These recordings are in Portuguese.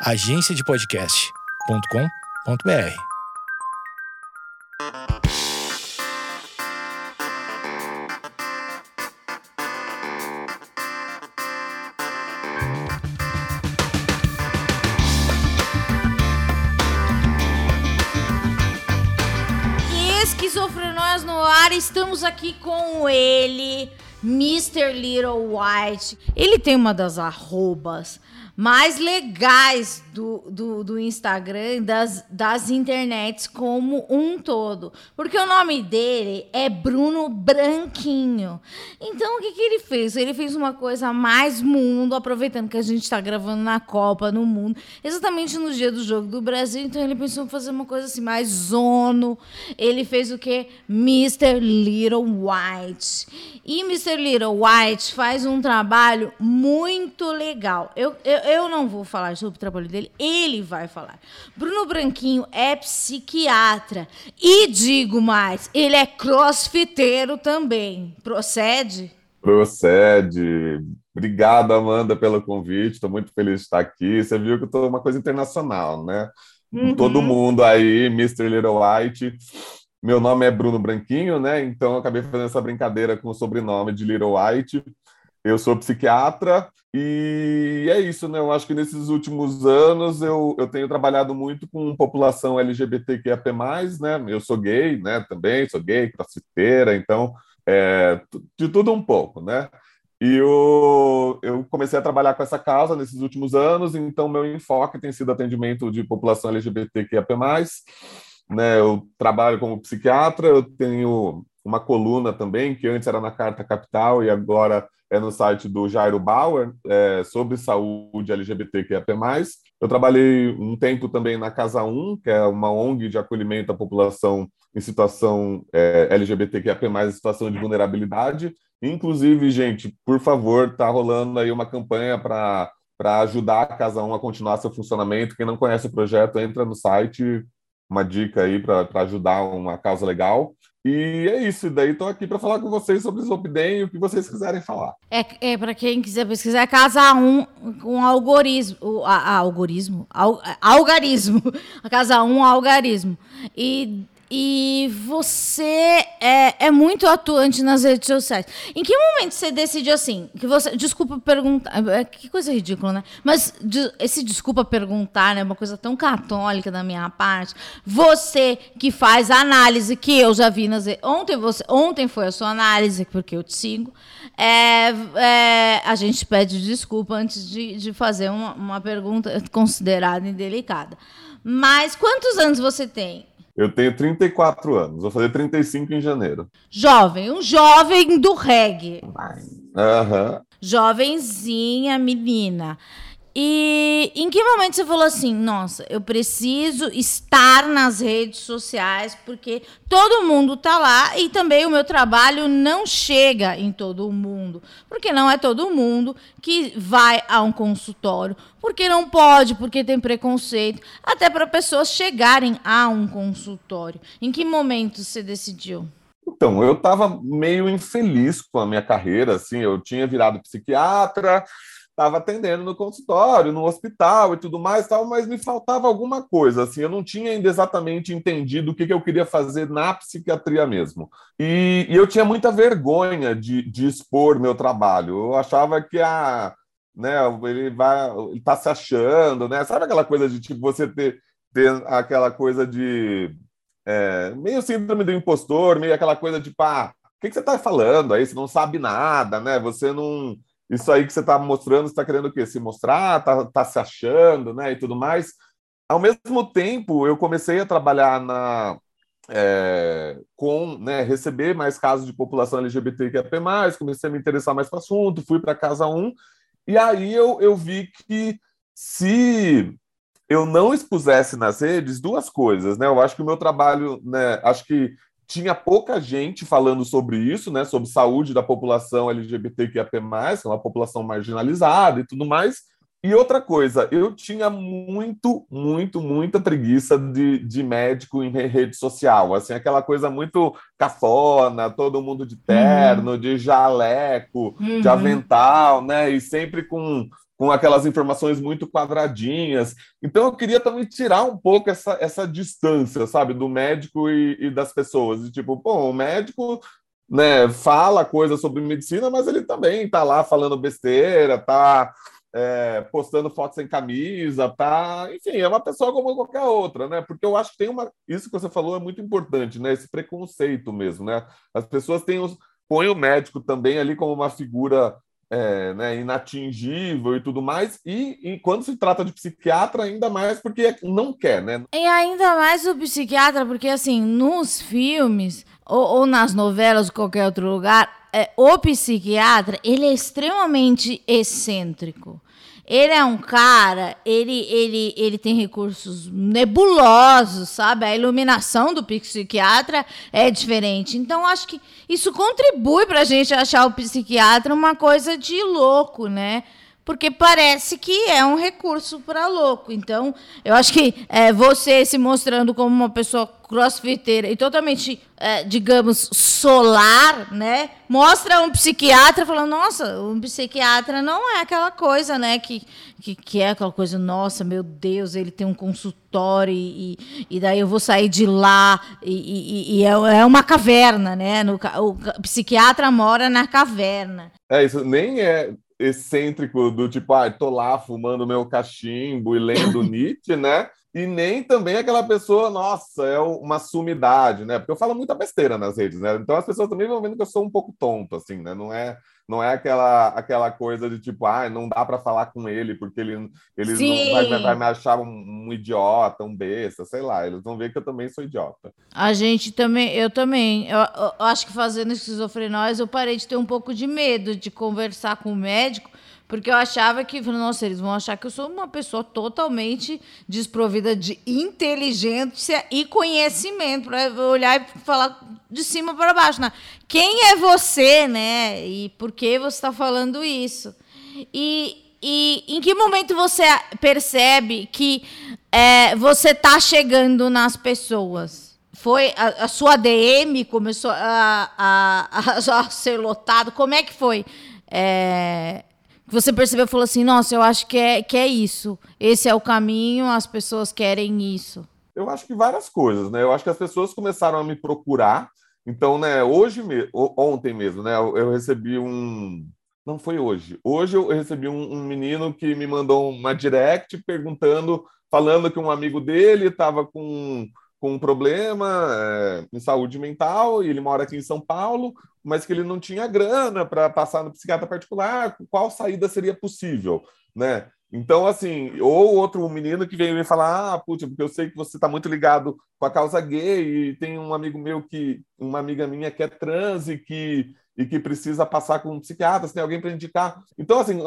agenciadepodcast.com.br. Esquizofrenóias no ar, estamos aqui com ele, Mr. Little White. Ele tem uma das arrobas mais legais do, do, do Instagram, das, das internets como um todo. Porque o nome dele é Bruno Branquinho. Então, o que, que ele fez? Ele fez uma coisa mais mundo, aproveitando que a gente está gravando na Copa, no mundo, exatamente no dia do jogo do Brasil. Então, ele pensou em fazer uma coisa assim, mais zono. Ele fez o que? Mr. Little White. E Mr. Little White faz um trabalho muito legal. Eu, eu, eu não vou falar sobre o trabalho dele, ele vai falar. Bruno Branquinho é psiquiatra. E digo mais, ele é crossfiteiro também. Procede? Procede. Obrigado, Amanda, pelo convite. Estou muito feliz de estar aqui. Você viu que eu estou uma coisa internacional, né? Uhum. Todo mundo aí, Mr. Little White. Meu nome é Bruno Branquinho, né? Então eu acabei fazendo essa brincadeira com o sobrenome de Little White. Eu sou psiquiatra e é isso, né? Eu acho que nesses últimos anos eu, eu tenho trabalhado muito com população LGBTQIA+, né? Eu sou gay, né? Também sou gay, crossfiteira, então é, de tudo um pouco, né? E eu, eu comecei a trabalhar com essa causa nesses últimos anos, então meu enfoque tem sido atendimento de população LGBTQIA+, né? Eu trabalho como psiquiatra, eu tenho uma coluna também, que antes era na Carta Capital e agora é no site do Jairo Bauer, é, sobre saúde LGBTQIA+. Eu trabalhei um tempo também na Casa 1, que é uma ONG de acolhimento à população em situação é, LGBTQIA+, em situação de vulnerabilidade. Inclusive, gente, por favor, tá rolando aí uma campanha para para ajudar a Casa 1 a continuar seu funcionamento. Quem não conhece o projeto, entra no site, uma dica aí para ajudar uma causa legal. E é isso, daí estou aqui para falar com vocês sobre Zopden e o que vocês quiserem falar. É, é para quem quiser pesquisar, é Casa 1 com algoritmo, a, a, algoritmo, al, algarismo, a Casa 1 algarismo. E e você é, é muito atuante nas redes sociais. Em que momento você decidiu assim? Que você, desculpa perguntar, é, que coisa ridícula, né? Mas de, esse desculpa perguntar, né? Uma coisa tão católica da minha parte. Você que faz análise que eu já vi nas ontem você ontem foi a sua análise porque eu te sigo. É, é, a gente pede desculpa antes de, de fazer uma, uma pergunta considerada indelicada. Mas quantos anos você tem? Eu tenho 34 anos, vou fazer 35 em janeiro. Jovem, um jovem do reggae. Aham. Uhum. Jovenzinha, menina. E em que momento você falou assim, nossa, eu preciso estar nas redes sociais porque todo mundo está lá e também o meu trabalho não chega em todo mundo, porque não é todo mundo que vai a um consultório, porque não pode, porque tem preconceito, até para pessoas chegarem a um consultório. Em que momento você decidiu? Então, eu estava meio infeliz com a minha carreira, assim, eu tinha virado psiquiatra, estava atendendo no consultório, no hospital e tudo mais, tal, mas me faltava alguma coisa, assim, eu não tinha ainda exatamente entendido o que, que eu queria fazer na psiquiatria mesmo. E, e eu tinha muita vergonha de, de, expor meu trabalho. Eu achava que a, né, ele vai, tá se achando, né? Sabe aquela coisa de tipo você ter, ter aquela coisa de é, meio síndrome do impostor, meio aquela coisa de, pá, o que, que você está falando aí? Você não sabe nada, né? Você não isso aí que você está mostrando, está querendo o quê? Se mostrar, está tá se achando, né? E tudo mais. Ao mesmo tempo, eu comecei a trabalhar na, é, com né, receber mais casos de população LGBTQIA+, comecei a me interessar mais para o assunto, fui para Casa 1, e aí eu, eu vi que se eu não expusesse nas redes duas coisas, né? Eu acho que o meu trabalho, né? Acho que tinha pouca gente falando sobre isso, né, sobre saúde da população LGBTQIA+, que é uma população marginalizada e tudo mais. E outra coisa, eu tinha muito, muito, muita preguiça de, de médico em rede social, assim, aquela coisa muito cafona, todo mundo de terno, uhum. de jaleco, uhum. de avental, né, e sempre com com aquelas informações muito quadradinhas. Então eu queria também tirar um pouco essa, essa distância, sabe, do médico e, e das pessoas. E, tipo, pô, o médico né, fala coisas sobre medicina, mas ele também está lá falando besteira, está é, postando fotos sem camisa, tá? Enfim, é uma pessoa como qualquer outra, né? Porque eu acho que tem uma. Isso que você falou é muito importante, né? Esse preconceito mesmo, né? As pessoas têm os. Põe o médico também ali como uma figura é, né, inatingível e tudo mais, e, e, quando se trata de psiquiatra, ainda mais porque não quer, né? E ainda mais o psiquiatra, porque assim, nos filmes ou, ou nas novelas ou qualquer outro lugar, é, o psiquiatra, ele é extremamente excêntrico. Ele é um cara, ele, ele, ele tem recursos nebulosos, sabe? A iluminação do psiquiatra é diferente. Então, acho que isso contribui para a gente achar o psiquiatra uma coisa de louco, né? Porque parece que é um recurso para louco. Então, eu acho que é, você se mostrando como uma pessoa crossfiteira e totalmente, é, digamos, solar, né? Mostra um psiquiatra falando, nossa, um psiquiatra não é aquela coisa, né? Que, que, que é aquela coisa, nossa, meu Deus, ele tem um consultório e, e daí eu vou sair de lá e, e, e é, é, uma caverna, né? No, o psiquiatra mora na caverna. É, isso nem é excêntrico do tipo, ah, tô lá fumando meu cachimbo e lendo Nietzsche, né? E nem também aquela pessoa, nossa, é uma sumidade, né? Porque eu falo muita besteira nas redes, né? Então as pessoas também vão vendo que eu sou um pouco tonto, assim, né? Não é não é aquela, aquela coisa de tipo, ah, não dá para falar com ele porque ele, ele não vai, vai, me achar um, um, idiota, um besta, sei lá. Eles vão ver que eu também sou idiota. A gente também, eu também. Eu, eu acho que fazendo esquizofrenóis eu parei de ter um pouco de medo de conversar com o médico porque eu achava que, nossa, eles vão achar que eu sou uma pessoa totalmente desprovida de inteligência e conhecimento, para olhar e falar de cima para baixo. Né? Quem é você, né? E por que você está falando isso? E, e em que momento você percebe que é, você está chegando nas pessoas? Foi a, a sua DM começou a, a, a, ser lotado? Como é que foi? É, você percebeu e falou assim: nossa, eu acho que é, que é isso. Esse é o caminho, as pessoas querem isso. Eu acho que várias coisas, né? Eu acho que as pessoas começaram a me procurar. Então, né, hoje, ontem mesmo, né, eu recebi um. Não foi hoje. Hoje eu recebi um, um menino que me mandou uma direct perguntando, falando que um amigo dele estava com com um problema é, em saúde mental e ele mora aqui em São Paulo, mas que ele não tinha grana para passar no psiquiatra particular, qual saída seria possível, né? Então, assim, ou outro menino que veio me falar, ah, putz, porque eu sei que você está muito ligado com a causa gay e tem um amigo meu que, uma amiga minha que é trans e que, e que precisa passar com um psiquiatra, se tem alguém para indicar. Então, assim,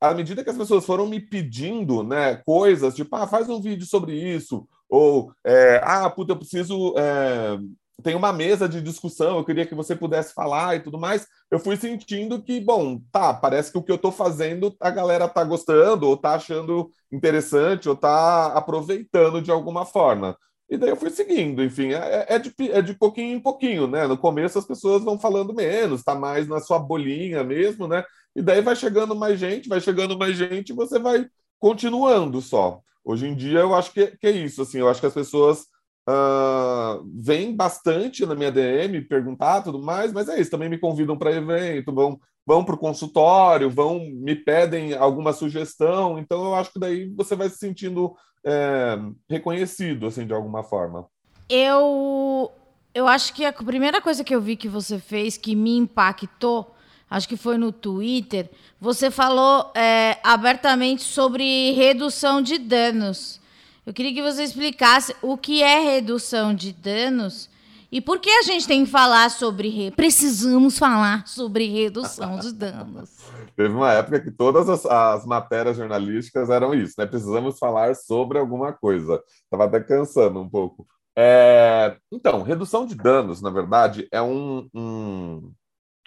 à medida que as pessoas foram me pedindo, né, coisas, tipo, ah, faz um vídeo sobre isso, ou, é, ah, puta, eu preciso. É, tem uma mesa de discussão, eu queria que você pudesse falar e tudo mais. Eu fui sentindo que, bom, tá, parece que o que eu estou fazendo a galera tá gostando, ou tá achando interessante, ou tá aproveitando de alguma forma. E daí eu fui seguindo, enfim, é, é, de, é de pouquinho em pouquinho, né? No começo as pessoas vão falando menos, tá mais na sua bolinha mesmo, né? E daí vai chegando mais gente, vai chegando mais gente, e você vai continuando só. Hoje em dia eu acho que, que é isso, assim, eu acho que as pessoas uh, vêm bastante na minha DM perguntar tudo mais, mas é isso, também me convidam para evento, vão, vão para o consultório, vão, me pedem alguma sugestão, então eu acho que daí você vai se sentindo é, reconhecido, assim, de alguma forma. Eu, eu acho que a primeira coisa que eu vi que você fez que me impactou acho que foi no Twitter, você falou é, abertamente sobre redução de danos. Eu queria que você explicasse o que é redução de danos e por que a gente tem que falar sobre. Re... Precisamos falar sobre redução de danos. Teve uma época que todas as, as, matérias jornalísticas eram isso, né? Precisamos falar sobre alguma coisa. Estava até cansando um pouco. É... Então, redução de danos, na verdade, é um, um,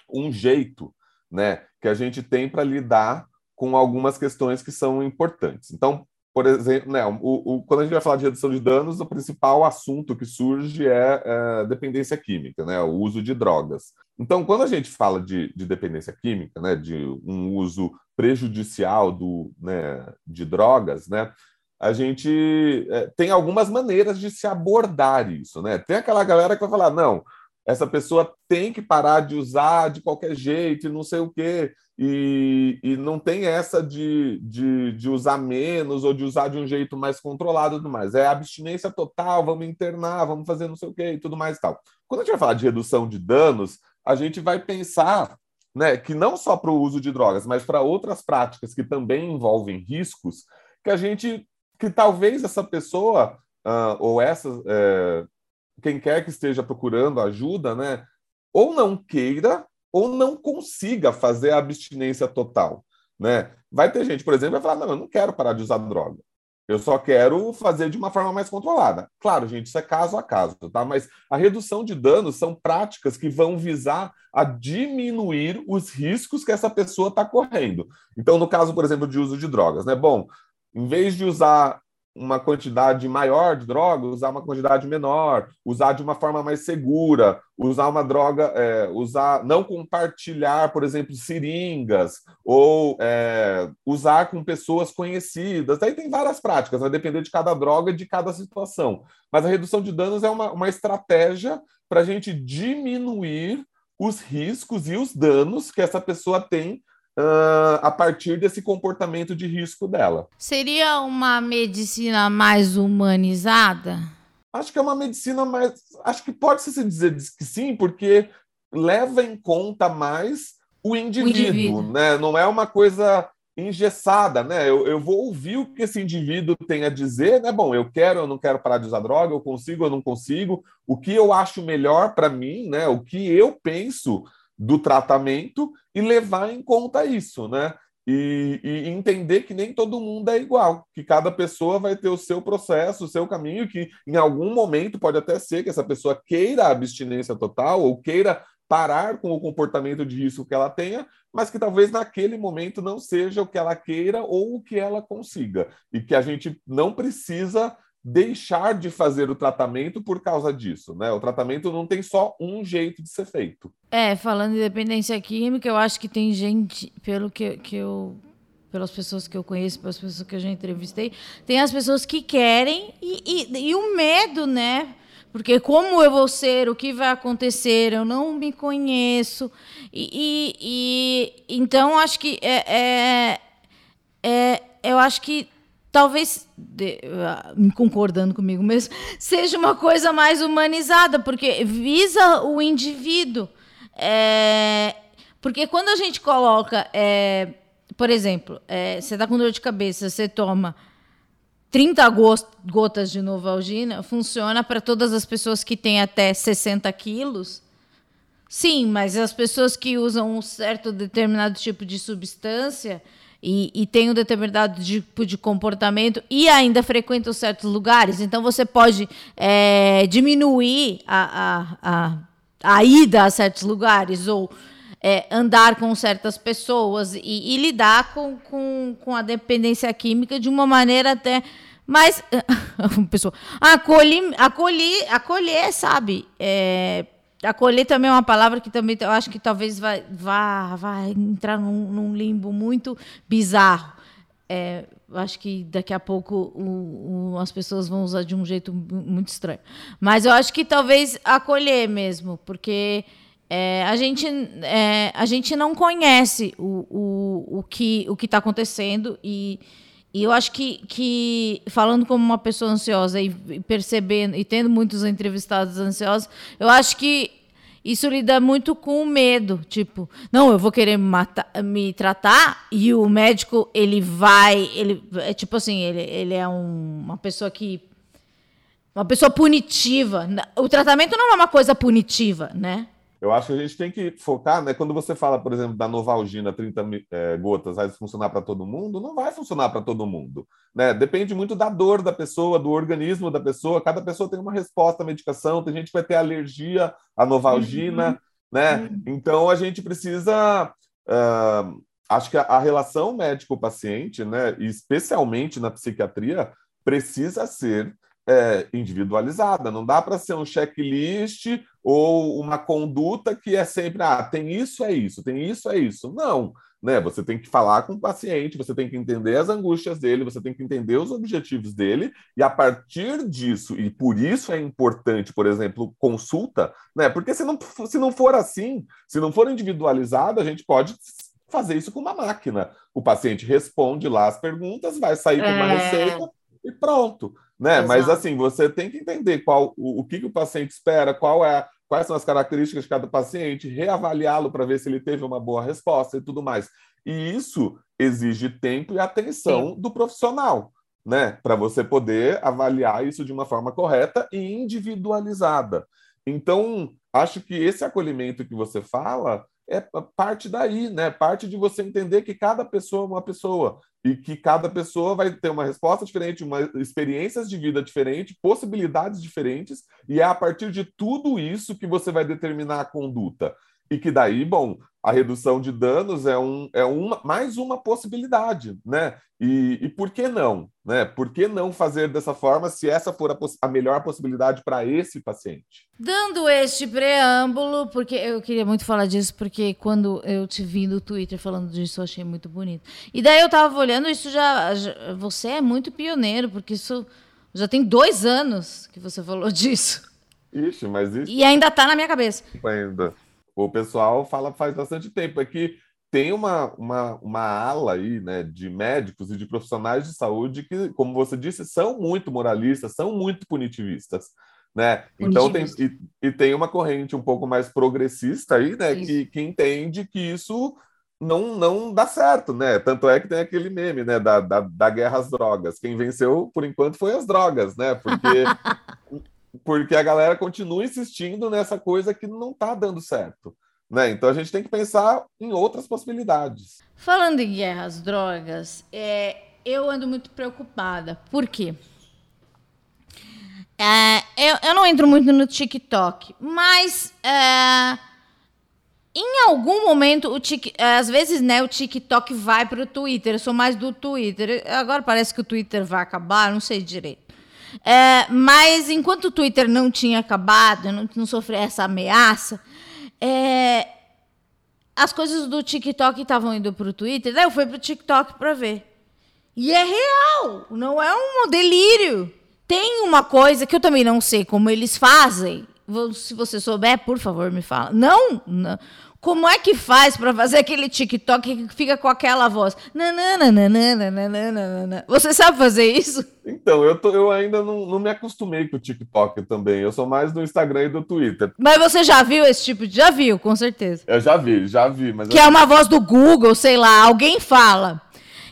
um jeito né, que a gente tem para lidar com algumas questões que são importantes. Então, por exemplo, né, o, o, quando a gente vai falar de redução de danos, o principal assunto que surge é, é dependência química, né, o uso de drogas. Então, quando a gente fala de, de dependência química, né, de um uso prejudicial do, né, de drogas, né, a gente é, tem algumas maneiras de se abordar isso, né? Tem aquela galera que vai falar, não, essa pessoa tem que parar de usar de qualquer jeito e não sei o quê, e, e não tem essa de, de, de, usar menos ou de usar de um jeito mais controlado e tudo mais. É abstinência total, vamos internar, vamos fazer não sei o quê e tudo mais e tal. Quando a gente vai falar de redução de danos, a gente vai pensar né, que não só para o uso de drogas, mas para outras práticas que também envolvem riscos, que a gente que talvez essa pessoa uh, ou essa é, quem quer que esteja procurando ajuda, né, ou não queira ou não consiga fazer a abstinência total, né? Vai ter gente, por exemplo, vai falar: "Não, eu não quero parar de usar droga. Eu só quero fazer de uma forma mais controlada". Claro, gente, isso é caso a caso, tá? Mas a redução de danos são práticas que vão visar a diminuir os riscos que essa pessoa está correndo. Então, no caso, por exemplo, de uso de drogas, né? Bom, em vez de usar uma quantidade maior de droga, usar uma quantidade menor, usar de uma forma mais segura, usar uma droga, é, usar, não compartilhar, por exemplo, seringas, ou é, usar com pessoas conhecidas. Aí tem várias práticas, vai depender de cada droga e de cada situação. Mas a redução de danos é uma, uma estratégia para a gente diminuir os riscos e os danos que essa pessoa tem uh, a partir desse comportamento de risco dela. Seria uma medicina mais humanizada? Acho que é uma medicina mais. Acho que pode se dizer que sim, porque leva em conta mais o indivíduo, o indivíduo. né? Não é uma coisa engessada, né? Eu, eu vou ouvir o que esse indivíduo tem a dizer, né? Bom, eu quero, eu não quero parar de usar droga, eu consigo, eu não consigo, o que eu acho melhor para mim, né? O que eu penso do tratamento e levar em conta isso, né? E, e, entender que nem todo mundo é igual, que cada pessoa vai ter o seu processo, o seu caminho, que em algum momento pode até ser que essa pessoa queira a abstinência total ou queira parar com o comportamento de risco que ela tenha, mas que talvez naquele momento não seja o que ela queira ou o que ela consiga, e que a gente não precisa deixar de fazer o tratamento por causa disso, né? O tratamento não tem só um jeito de ser feito. É, falando de dependência química, eu acho que tem gente, pelo que, que eu pelas pessoas que eu conheço, pelas pessoas que eu já entrevistei, tem as pessoas que querem e, e, e, o medo, né? Porque como eu vou ser, o que vai acontecer, eu não me conheço. E, e então acho que é, é, é, eu acho que talvez, uh, concordando comigo mesmo, seja uma coisa mais humanizada, porque visa o indivíduo. É, porque quando a gente coloca, é, por exemplo, é, você está com dor de cabeça, você toma 30 gotas de Novalgina, funciona para todas as pessoas que têm até 60 quilos. Sim, mas as pessoas que usam um certo determinado tipo de substância, e, e tem um determinado tipo de comportamento e ainda frequenta certos lugares, então você pode é, diminuir a, a, a, a, ida a certos lugares ou é, andar com certas pessoas e, e lidar com, com, com a dependência química de uma maneira até mais pessoa acolher, acolher, acolher sabe? É, Acolher também é uma palavra que também eu acho que talvez vai, vá, vai entrar num, num limbo muito bizarro. É, acho que daqui a pouco o, o, as pessoas vão usar de um jeito muito estranho. Mas eu acho que talvez acolher mesmo, porque é, a, gente, é, a gente não conhece o, o, o que o está acontecendo e, e eu acho que, que, falando como uma pessoa ansiosa e percebendo, e tendo muitos entrevistados ansiosos, eu acho que isso lida muito com o medo. Tipo, não, eu vou querer me, matar, me tratar e o médico, ele vai. Ele, é tipo assim, ele, ele é um, uma pessoa que. Uma pessoa punitiva. O tratamento não é uma coisa punitiva, né? Eu acho que a gente tem que focar, né? Quando você fala, por exemplo, da Novalgina 30 é, gotas, vai funcionar para todo mundo? Não vai funcionar para todo mundo. Né? Depende muito da dor da pessoa, do organismo da pessoa. Cada pessoa tem uma resposta à medicação. Tem gente que vai ter alergia à Novalgina, uhum. né? Uhum. Então a gente precisa uh, acho que a, a relação médico-paciente, né, especialmente na psiquiatria, precisa ser é, individualizada. Não dá para ser um checklist ou uma conduta que é sempre, ah, tem isso, é isso, tem isso, é isso. Não. Né? Você tem que falar com o paciente, você tem que entender as angústias dele, você tem que entender os objetivos dele, e a partir disso, e por isso é importante, por exemplo, consulta, né? Porque se não, se não for assim, se não for individualizado, a gente pode fazer isso com uma máquina. O paciente responde lá as perguntas, vai sair com uma é... receita e pronto. Né? Mas assim, você tem que entender qual o, o que, que o paciente espera, qual é quais são as características de cada paciente, reavaliá-lo para ver se ele teve uma boa resposta e tudo mais. E isso exige tempo e atenção Sim. do profissional, né? Para você poder avaliar isso de uma forma correta e individualizada. Então, acho que esse acolhimento que você fala é parte daí, né? Parte de você entender que cada pessoa é uma pessoa e que cada pessoa vai ter uma resposta diferente, uma experiências de vida diferente, possibilidades diferentes, e é a partir de tudo isso que você vai determinar a conduta. E que daí, bom, a redução de danos é, um, é uma, mais uma possibilidade, né? E, e por que não? Né? Por que não fazer dessa forma se essa for a, a melhor possibilidade para esse paciente? Dando este preâmbulo, porque eu queria muito falar disso, porque quando eu te vi no Twitter falando disso, eu achei muito bonito. E daí eu estava olhando, isso já, já. Você é muito pioneiro, porque isso já tem dois anos que você falou disso. Ixi, mas isso. E ainda está na minha cabeça. Ainda. O pessoal fala faz bastante tempo. É que tem uma, uma, uma ala aí, né, de médicos e de profissionais de saúde que, como você disse, são muito moralistas, são muito punitivistas. Né? Então tem e, e, tem uma corrente um pouco mais progressista aí, né, que, que entende que isso não, não dá certo, né? Tanto é que tem aquele meme, né, da, da, da guerra às drogas. Quem venceu, por enquanto, foi as drogas, né? Porque porque a galera continua insistindo nessa coisa que não está dando certo. Né? Então a gente tem que pensar em outras possibilidades. Falando em guerra às drogas, é, eu ando muito preocupada. Por quê? É, eu, eu, não entro muito no TikTok, mas é, em algum momento, o tic, às vezes, né, o TikTok vai para o Twitter. Eu sou mais do Twitter. Agora parece que o Twitter vai acabar, não sei direito. É, mas enquanto o Twitter não tinha acabado, não, não sofria essa ameaça, é, as coisas do TikTok estavam indo para o Twitter, daí eu fui para o TikTok para ver. E é real, não é um delírio. Tem uma coisa que eu também não sei como eles fazem. Se você souber, por favor, me fala. Não, não. Como é que faz para fazer aquele TikTok que fica com aquela voz? Você sabe fazer isso? Então, eu, tô, eu ainda não, não me acostumei com o TikTok também. Eu sou mais do Instagram e do Twitter. Mas você já viu esse tipo de. Já viu, com certeza. Eu já vi, já vi. Mas que eu... é uma voz do Google, sei lá, alguém fala.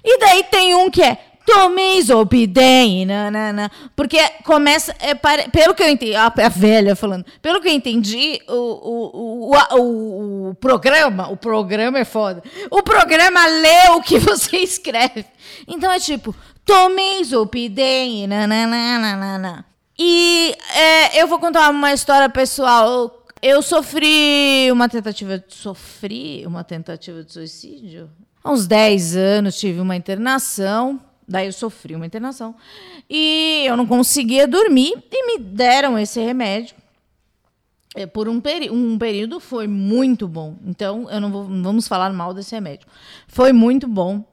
E daí tem um que é Tomeis obedem, nanana. Porque começa, é, pelo que eu entendi, a, a, velha falando, pelo que eu entendi, o, o, o, o, programa, o programa é foda. O programa lê o que você escreve. Então é tipo, tomeis obedem, nanana. E é, eu vou contar uma história pessoal. Eu sofri uma tentativa de sofri uma tentativa de suicídio. Há uns 10 anos tive uma internação Daí eu sofri uma internação. E eu não conseguia dormir e me deram esse remédio. É, por um, um período foi muito bom. Então, eu não, vou, não vamos falar mal desse remédio. Foi muito bom.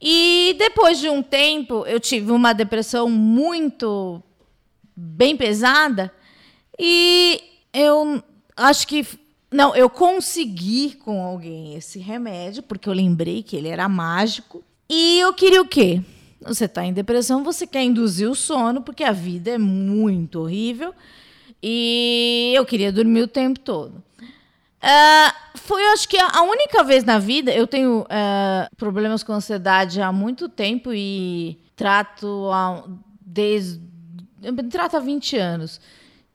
E depois de um tempo, eu tive uma depressão muito bem pesada. E eu acho que. Não, eu consegui com alguém esse remédio, porque eu lembrei que ele era mágico. E eu queria o quê? Você está em depressão, você quer induzir o sono, porque a vida é muito horrível. E eu queria dormir o tempo todo. Uh, foi, eu acho que a única vez na vida. Eu tenho uh, problemas com ansiedade há muito tempo e trato há, desde. Eu trato há 20 anos.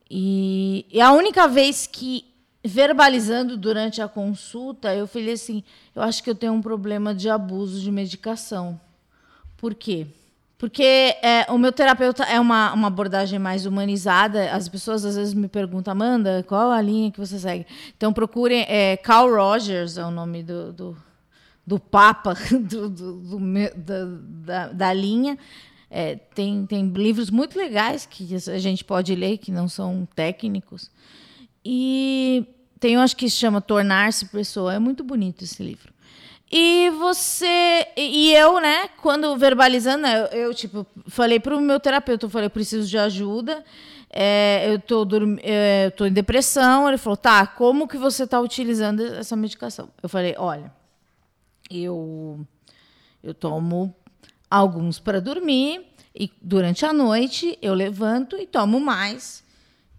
E, e a única vez que, verbalizando durante a consulta, eu falei assim: eu acho que eu tenho um problema de abuso de medicação. Por quê? Porque é, o meu terapeuta é uma, uma abordagem mais humanizada. As pessoas às vezes me perguntam, Amanda, qual a linha que você segue? Então procurem. É, Carl Rogers é o nome do, do, do Papa do, do, do, da, da, linha. É, tem, tem livros muito legais que a gente pode ler, que não são técnicos. E tem, eu acho que se chama Tornar-se Pessoa. É muito bonito esse livro. E você. E eu, né, quando verbalizando, eu, eu tipo, falei para o meu terapeuta, eu falei, preciso de ajuda. É, eu tô, é, eu tô em depressão. Ele falou, tá, como que você está utilizando essa medicação? Eu falei, olha, eu, eu tomo alguns para dormir e durante a noite eu levanto e tomo mais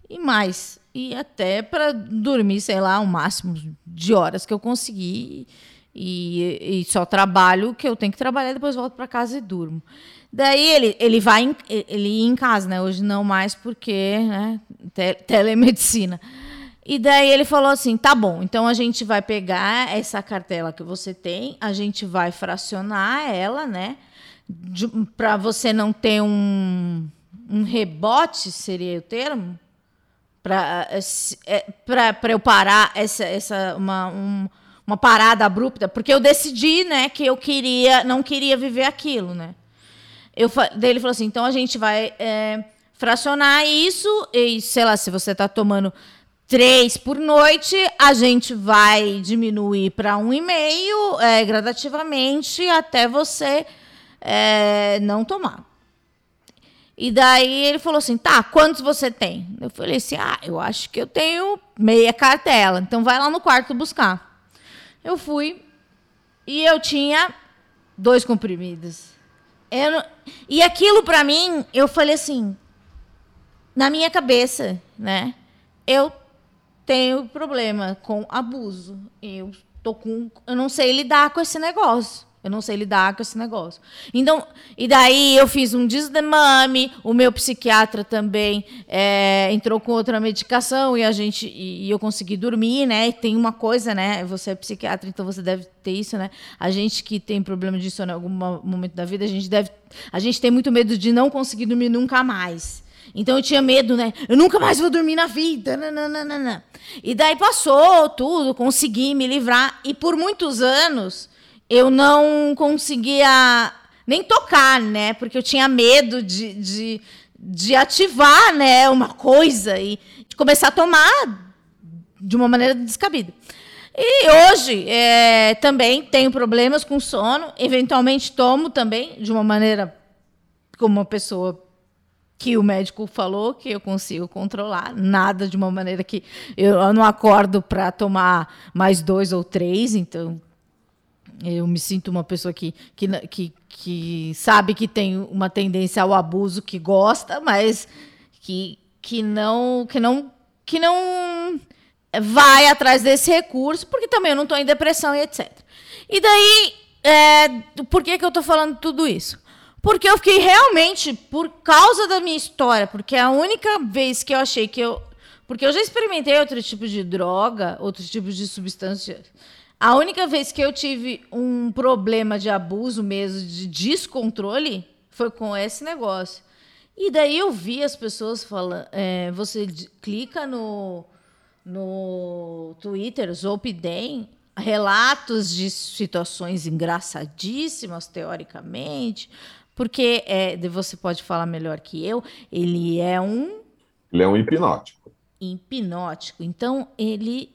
e mais e até para dormir, sei lá, o máximo de horas que eu conseguir e, e só trabalho que eu tenho que trabalhar, depois volto para casa e durmo. Daí ele, ele vai em, ele ia em casa, né? Hoje não mais porque, né, te, telemedicina. E daí ele falou assim: tá bom, então a gente vai pegar essa cartela que você tem, a gente vai fracionar ela, né? Para você não ter um, um rebote, seria o termo? Para é, eu parar essa, essa uma, um, uma parada abrupta, porque eu decidi, né, que eu queria, não queria viver aquilo, né? Eu, daí ele falou assim: então a gente vai é, fracionar isso, e sei lá, se você está tomando três por noite, a gente vai diminuir para um e meio é, gradativamente até você é, não tomar. E daí ele falou assim: tá, quantos você tem? Eu falei assim: ah, eu acho que eu tenho meia cartela, então vai lá no quarto buscar. Eu fui e eu tinha dois comprimidos. Não... E aquilo para mim, eu falei assim, na minha cabeça, né? Eu tenho problema com abuso. Eu tô com, eu não sei lidar com esse negócio. Eu não sei lidar com esse negócio. Então, e daí eu fiz um desdemame, o meu psiquiatra também é, entrou com outra medicação e a gente e, eu consegui dormir, né? E tem uma coisa, né? Você é psiquiatra, então você deve ter isso, né? A gente que tem problema disso em algum momento da vida, a gente deve, a gente tem muito medo de não conseguir dormir nunca mais. Então eu tinha medo, né? Eu nunca mais vou dormir na vida. Nananana. E daí passou tudo, consegui me livrar. E por muitos anos eu não conseguia nem tocar, né? Porque eu tinha medo de, de, de ativar né, uma coisa e de começar a tomar de uma maneira descabida. E hoje é, também tenho problemas com sono, eventualmente tomo também de uma maneira como uma pessoa que o médico falou que eu consigo controlar, nada de uma maneira que eu não acordo para tomar mais dois ou três, então eu me sinto uma pessoa que, que, que, que sabe que tem uma tendência ao abuso, que gosta, mas que, que não que não que não vai atrás desse recurso, porque também eu não estou em depressão e etc. E daí, é, por que, que eu estou falando tudo isso? Porque eu fiquei realmente, por causa da minha história, porque é a única vez que eu achei que eu. Porque eu já experimentei outro tipo de droga, outros tipos de substâncias. A única vez que eu tive um problema de abuso mesmo, de descontrole, foi com esse negócio. E daí eu vi as pessoas falando. É, você clica no, no Twitter, Zolpidem, relatos de situações engraçadíssimas, teoricamente, porque é, você pode falar melhor que eu, ele é um. Ele é um hipnótico. Hipnótico. Então, ele,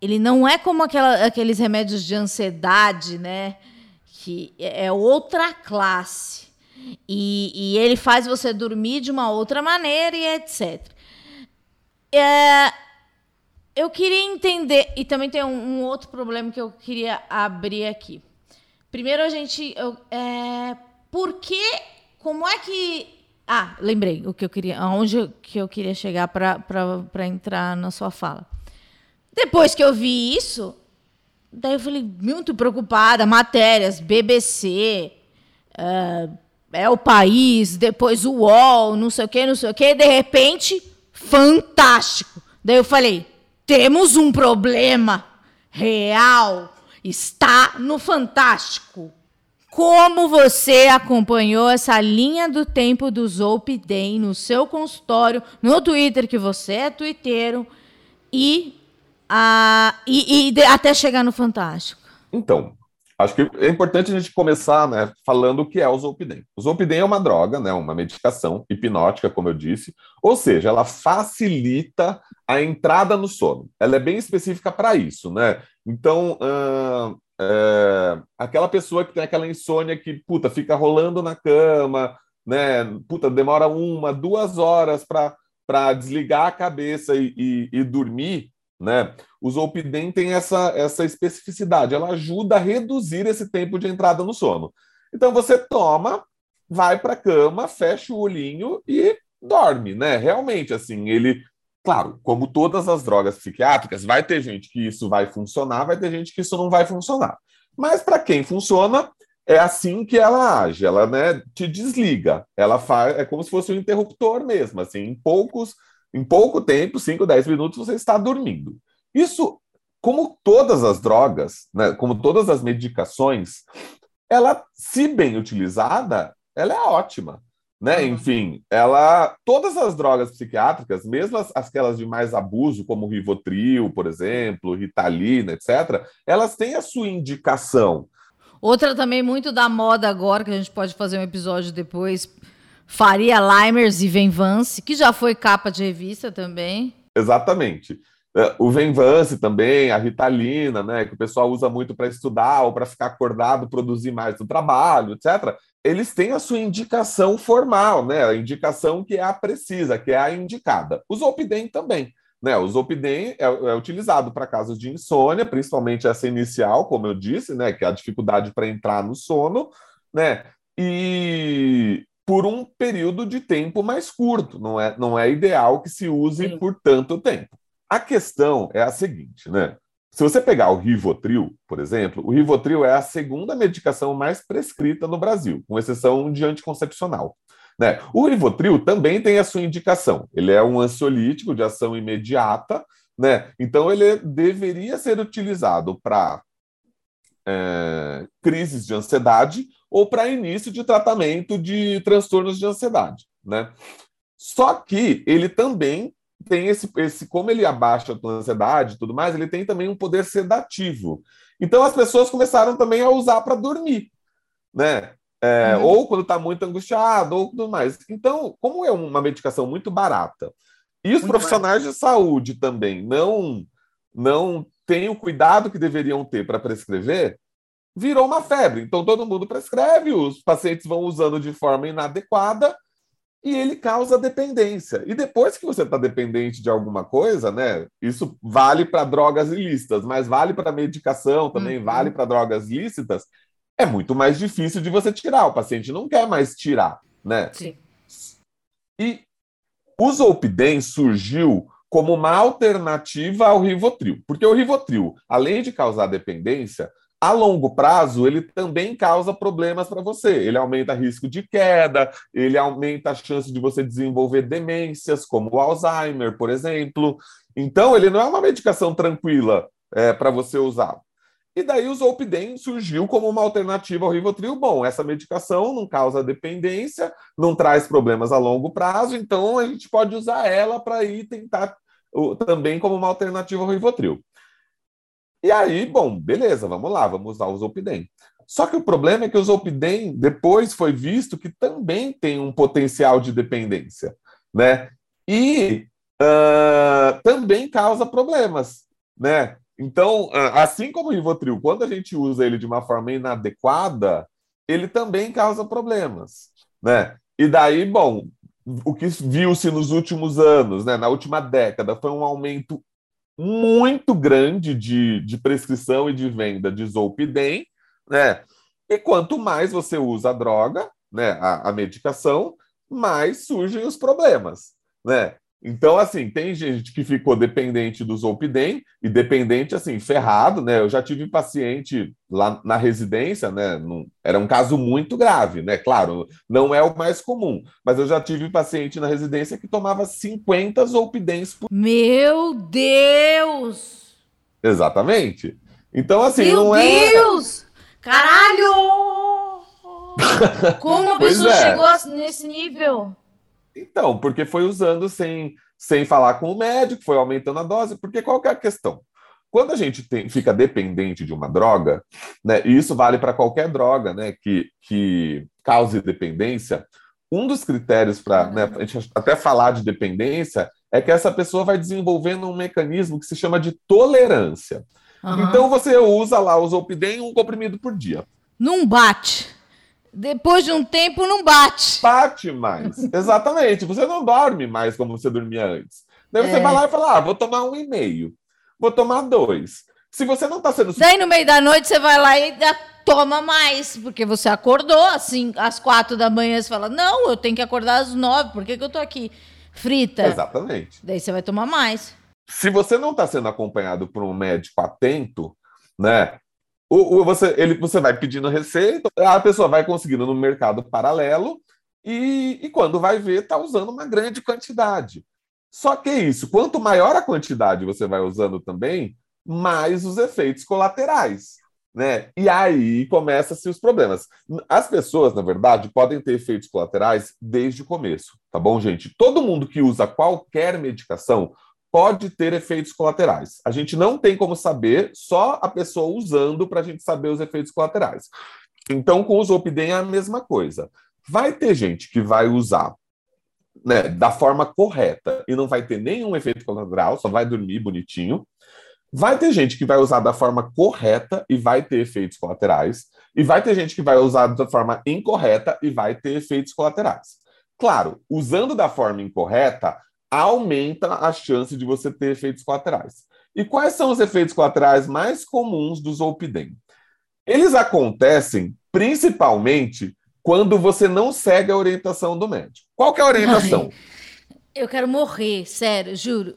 ele não é como aquela, aqueles remédios de ansiedade, né? Que é, é outra classe. E, e ele faz você dormir de uma outra maneira e etc. É, eu queria entender, e também tem um, um, outro problema que eu queria abrir aqui. Primeiro, a gente. Eu, é, por que. Como é que. Ah, lembrei o que eu queria. Aonde que eu queria chegar para entrar na sua fala. Depois que eu vi isso, daí eu falei, muito preocupada, matérias, BBC, uh, é o país, depois o UOL, não sei o que, não sei o que, de repente, fantástico. Daí eu falei, temos um problema real, está no fantástico. Como você acompanhou essa linha do tempo do Zolp Day no seu consultório, no Twitter, que você é twitteiro, e, a, e, e até chegar no Fantástico? Então, Acho que é importante a gente começar né, falando o que é o Zolpidem. O Zolpidem é uma droga, né, uma medicação hipnótica, como eu disse, ou seja, ela facilita a entrada no sono. Ela é bem específica para isso, né? Então, é, aquela pessoa que tem aquela insônia que, puta, fica rolando na cama, né? Puta, demora uma, duas horas para desligar a cabeça e, e, e dormir, né? O Zolpidem tem essa, essa especificidade, ela ajuda a reduzir esse tempo de entrada no sono. Então você toma, vai para a cama, fecha o olhinho e dorme, né? Realmente, assim, ele Claro, como todas as drogas psiquiátricas, vai ter gente que isso vai funcionar, vai ter gente que isso não vai funcionar. Mas para quem funciona, é assim que ela age, ela né, te desliga, ela faz, é como se fosse um interruptor mesmo, assim, em poucos, em pouco tempo, 5, 10 minutos, você está dormindo. Isso, como todas as drogas, né, como todas as medicações, ela, se bem utilizada, ela é ótima. Né? Uhum. Enfim, ela, todas as drogas psiquiátricas, mesmo as, aquelas de mais abuso, como o Rivotril, por exemplo, Ritalina, etc., elas têm a sua indicação. Outra também muito da moda agora, que a gente pode fazer um episódio depois, Faria Limers e Venvance, que já foi capa de revista também. Exatamente. É, o Venvance também, a Ritalina, né, que o pessoal usa muito para estudar ou para ficar acordado, produzir mais no trabalho, etc eles têm a sua indicação formal, né? A indicação que é a precisa, que é a indicada. O Zolpidem também. Né, o Zolpidem é, é utilizado para casos de insônia, principalmente essa inicial, como eu disse, né, que é a dificuldade para entrar no sono, né, e por um período de tempo mais curto. Não é, não é ideal que se use Sim. por tanto tempo. A questão é a seguinte, né? Se você pegar o Rivotril, por exemplo, o Rivotril é a segunda medicação mais prescrita no Brasil, com exceção de anticoncepcional. Né? O Rivotril também tem a sua indicação. Ele é um ansiolítico de ação imediata, né? então ele deveria ser utilizado para é, crises de ansiedade ou para início de tratamento de transtornos de ansiedade. Né? Só que ele também tem esse, esse, como ele abaixa a tua ansiedade e tudo mais, ele tem também um poder sedativo. Então as pessoas começaram também a usar para dormir, né? É, uhum. Ou quando está muito angustiado, ou tudo mais. Então, como é uma medicação muito barata, e os muito profissionais barato. de saúde também não não têm o cuidado que deveriam ter para prescrever, virou uma febre. Então todo mundo prescreve, os pacientes vão usando de forma inadequada e ele causa dependência. E depois que você está dependente de alguma coisa, né? Isso vale para drogas ilícitas, mas vale para medicação também, uhum. vale para drogas lícitas. É muito mais difícil de você tirar. O paciente não quer mais tirar, né? Sim. E o Zolpidem surgiu como uma alternativa ao Rivotril, porque o Rivotril, além de causar dependência, a longo prazo, ele também causa problemas para você. Ele aumenta risco de queda, ele aumenta a chance de você desenvolver demências, como o Alzheimer, por exemplo. Então, ele não é uma medicação tranquila é, para você usar. E daí o Zolpidem surgiu como uma alternativa ao Rivotril. Bom, essa medicação não causa dependência, não traz problemas a longo prazo, então a gente pode usar ela para ir tentar também como uma alternativa ao Rivotril. E aí, bom, beleza, vamos lá, vamos usar o Zolpidem. Só que o problema é que o Zolpidem depois foi visto que também tem um potencial de dependência, né? E uh, também causa problemas, né? Então, assim como o Rivotril, quando a gente usa ele de uma forma inadequada, ele também causa problemas, né? E daí, bom, o que viu-se nos últimos anos, né, na última década, foi um aumento muito grande de, de prescrição e de venda de Zolpidem, né? E quanto mais você usa a droga, né, a, a medicação, mais surgem os problemas, né? Então, assim, tem gente que ficou dependente do Zolpidem e dependente, assim, ferrado, né? Eu já tive paciente lá na residência, né? Num, era um caso muito grave, né? Claro, não é o mais comum, mas eu já tive paciente na residência que tomava 50 Zolpidens por... Meu Deus! Exatamente. Então, assim, Meu não é... Meu Deus! Caralho! Como a pessoa é. chegou nesse nível? Então, porque foi usando sem, sem falar com o médico, foi aumentando a dose, porque qual que é a questão? quando a gente tem, fica dependente de uma droga, né, e isso vale para qualquer droga né, que, que cause dependência, um dos critérios para né, a gente até falar de dependência é que essa pessoa vai desenvolvendo um mecanismo que se chama de tolerância. Uhum. Então você usa lá o Zolpidem um comprimido por dia. Não bate. Depois de um tempo, não bate. Bate mais. Exatamente. Você não dorme mais como você dormia antes. Daí você é. vai lá e fala: ah, vou tomar um e meio, vou tomar dois. Se você não está sendo. Daí no meio da noite você vai lá e toma mais, porque você acordou assim, às quatro da manhã, você fala: não, eu tenho que acordar às nove, por que, que eu tô aqui frita? Exatamente. Daí você vai tomar mais. Se você não está sendo acompanhado por um médico atento, né? O, o, você, ele, você vai pedindo receita, a pessoa vai conseguindo no mercado paralelo e, e quando vai ver, está usando uma grande quantidade. Só que é isso, quanto maior a quantidade você vai usando também, mais os efeitos colaterais. Né? E aí começam-se os problemas. As pessoas, na verdade, podem ter efeitos colaterais desde o começo, tá bom, gente? Todo mundo que usa qualquer medicação pode ter efeitos colaterais. A gente não tem como saber, só a pessoa usando para a gente saber os efeitos colaterais. Então, com o Zolpidem é a mesma coisa. Vai ter gente que vai usar né, da forma correta e não vai ter nenhum efeito colateral, só vai dormir bonitinho. Vai ter gente que vai usar da forma correta e vai ter efeitos colaterais. E vai ter gente que vai usar da forma incorreta e vai ter efeitos colaterais. Claro, usando da forma incorreta, aumenta a chance de você ter efeitos colaterais. E quais são os efeitos colaterais mais comuns do Zolpidem? Eles acontecem principalmente quando você não segue a orientação do médico. Qual é a orientação? Ai, eu quero morrer, sério, juro.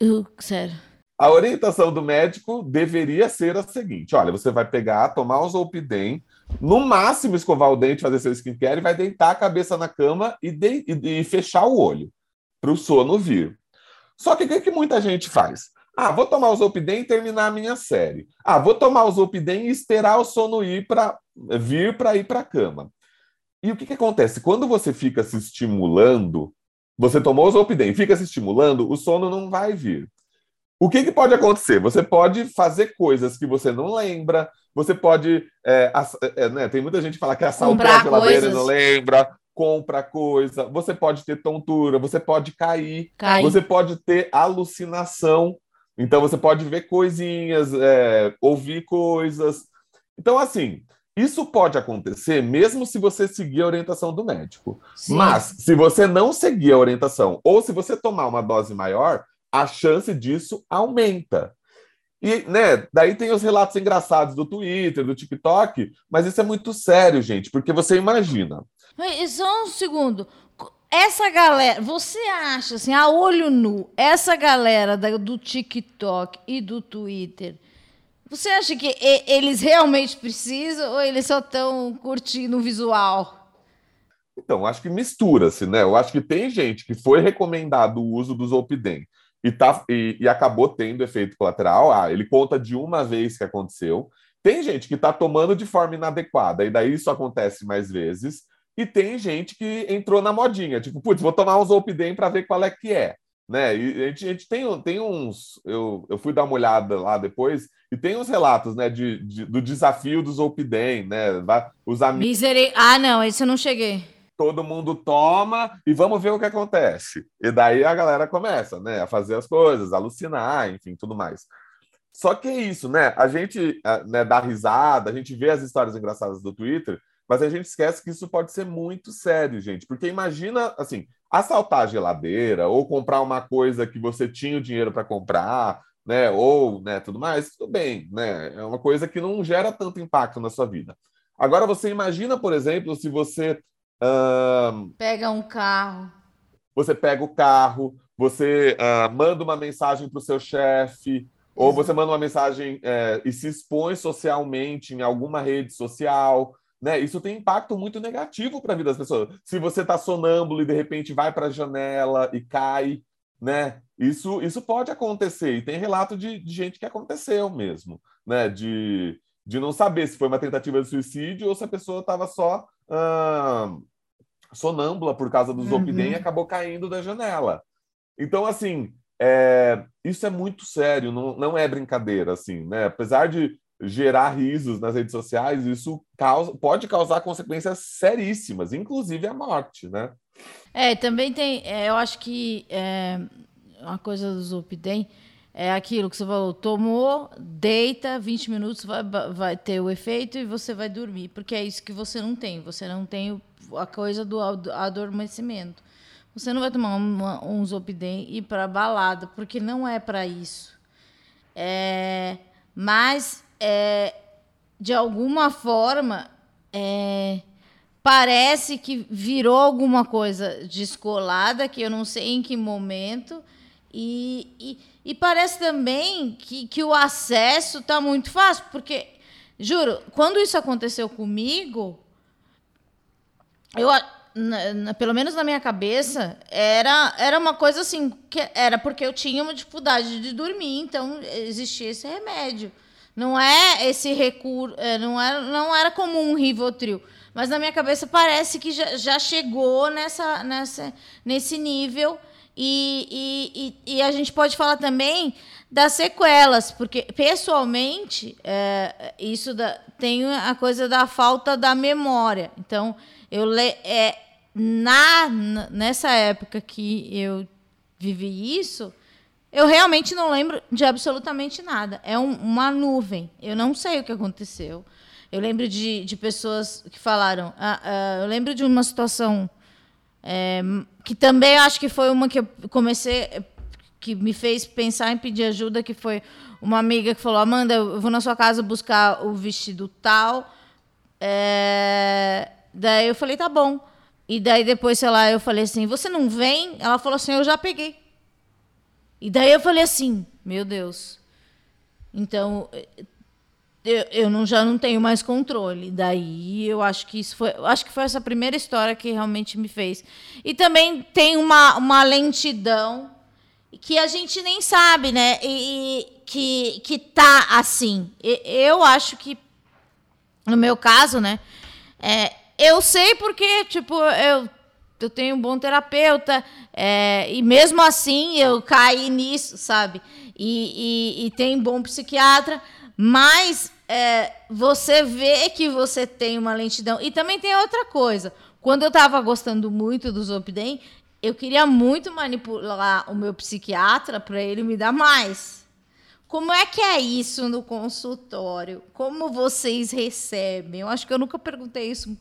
Eu, sério. A orientação do médico deveria ser a seguinte: olha, você vai pegar, tomar o Zolpidem, no máximo escovar o dente, fazer seu skincare e vai deitar a cabeça na cama e, de, e, e fechar o olho para o sono vir. Só que o que, que muita gente faz? Ah, vou tomar o Zolpidem e terminar a minha série. Ah, vou tomar o Zolpidem e esperar o sono ir para vir para ir para a cama. E o que, que acontece? Quando você fica se estimulando, você tomou o Zolpidem, fica se estimulando, o sono não vai vir. O que, que pode acontecer? Você pode fazer coisas que você não lembra, você pode. É, é, né, tem muita gente que fala que assaltou a geladeira e não lembra, compra coisa, você pode ter tontura, você pode cair, Cai. você pode ter alucinação. Então você pode ver coisinhas, é, ouvir coisas. Então, assim, isso pode acontecer mesmo se você seguir a orientação do médico. Sim. Mas, se você não seguir a orientação, ou se você tomar uma dose maior, a chance disso aumenta. E, né, daí tem os relatos engraçados do Twitter, do TikTok, mas isso é muito sério, gente, porque você imagina. Só um segundo. Essa galera, você acha, assim, a olho nu, essa galera do TikTok e do Twitter, você acha que eles realmente precisam ou eles só estão curtindo o visual? Então, acho que mistura-se, né? Eu acho que tem gente que foi recomendado o uso do Zolpidem e, tá, e, e, acabou tendo efeito colateral. Ah, ele conta de uma vez que aconteceu. Tem gente que está tomando de forma inadequada, e daí isso acontece mais vezes. E tem gente que entrou na modinha, tipo, putz, vou tomar um Zolpidem para ver qual é que é. Né? E a gente, a gente tem, tem uns. Eu, eu fui dar uma olhada lá depois, e tem uns relatos né, de, de do desafio do Zolpidem, né? Os amigos. Ah, não, esse eu não cheguei todo mundo toma e vamos ver o que acontece. E daí a galera começa, né, a fazer as coisas, alucinar, enfim, tudo mais. Só que é isso, né? A gente né, dá risada, a gente vê as histórias engraçadas do Twitter, mas a gente esquece que isso pode ser muito sério, gente. Porque imagina, assim, assaltar a geladeira ou comprar uma coisa que você tinha o dinheiro para comprar, né? Ou, né, tudo mais, tudo bem, né? É uma coisa que não gera tanto impacto na sua vida. Agora você imagina, por exemplo, se você um, pega um carro. Você pega o carro, você uh, manda uma mensagem para o seu chefe, ou você manda uma mensagem é, e se expõe socialmente em alguma rede social. Né? Isso tem impacto muito negativo para a vida das pessoas. Se você está sonâmbulo e de repente vai para a janela e cai, né? Isso, isso pode acontecer. E tem relato de, de gente que aconteceu mesmo, né? De, de não saber se foi uma tentativa de suicídio ou se a pessoa estava só uh, sonâmbula por causa do Zolpidem uhum. e acabou caindo da janela. Então, assim, é, isso é muito sério, não, não é brincadeira, assim, né? Apesar de gerar risos nas redes sociais, isso causa, pode causar consequências seríssimas, inclusive a morte, né? É, também tem, é, eu acho que é, uma coisa do Zolpidem é aquilo que você falou, tomou, deita, 20 minutos vai, vai ter o efeito e você vai dormir, porque é isso que você não tem, você não tem a coisa do adormecimento. Você não vai tomar uma, um Zolpidem e ir para balada, porque não é para isso. É, mas, é, de alguma forma, é, parece que virou alguma coisa descolada, que eu não sei em que momento, e, e, e parece também que, que o acesso está muito fácil, porque, juro, quando isso aconteceu comigo, eu na, na, pelo menos na minha cabeça, era, era uma coisa assim, que era porque eu tinha uma dificuldade de dormir, então existia esse remédio. Não é esse recurso, é, não era, não era como um Rivotril. Mas na minha cabeça parece que já, já chegou nessa, nessa, nesse nível. E, e, e, e, a gente pode falar também das sequelas, porque pessoalmente é, isso da, tem a coisa da falta da memória. Então, eu le, é, na nessa época que eu vivi isso, eu realmente não lembro de absolutamente nada. É um, uma nuvem. Eu não sei o que aconteceu. Eu lembro de, de pessoas que falaram. Ah, ah, eu lembro de uma situação é, que também acho que foi uma que eu comecei, que me fez pensar em pedir ajuda, que foi uma amiga que falou: Amanda, eu vou na sua casa buscar o vestido tal. É, daí eu falei: tá bom. E daí depois, sei lá, eu falei assim: "Você não vem?" Ela falou assim: "Eu já peguei". E daí eu falei assim: "Meu Deus". Então, eu, eu não, já não tenho mais controle. Daí eu acho que isso foi, acho que foi essa primeira história que realmente me fez. E também tem uma, uma lentidão que a gente nem sabe, né? E, e que que tá assim. E, eu acho que no meu caso, né? É, eu sei porque, tipo, eu, eu tenho um bom terapeuta, é, e mesmo assim eu caí nisso, sabe? E, e, e tem bom psiquiatra, mas é, você vê que você tem uma lentidão. E também tem outra coisa. Quando eu estava gostando muito do Zopidem, eu queria muito manipular o meu psiquiatra para ele me dar mais. Como é que é isso no consultório? Como vocês recebem? Eu acho que eu nunca perguntei isso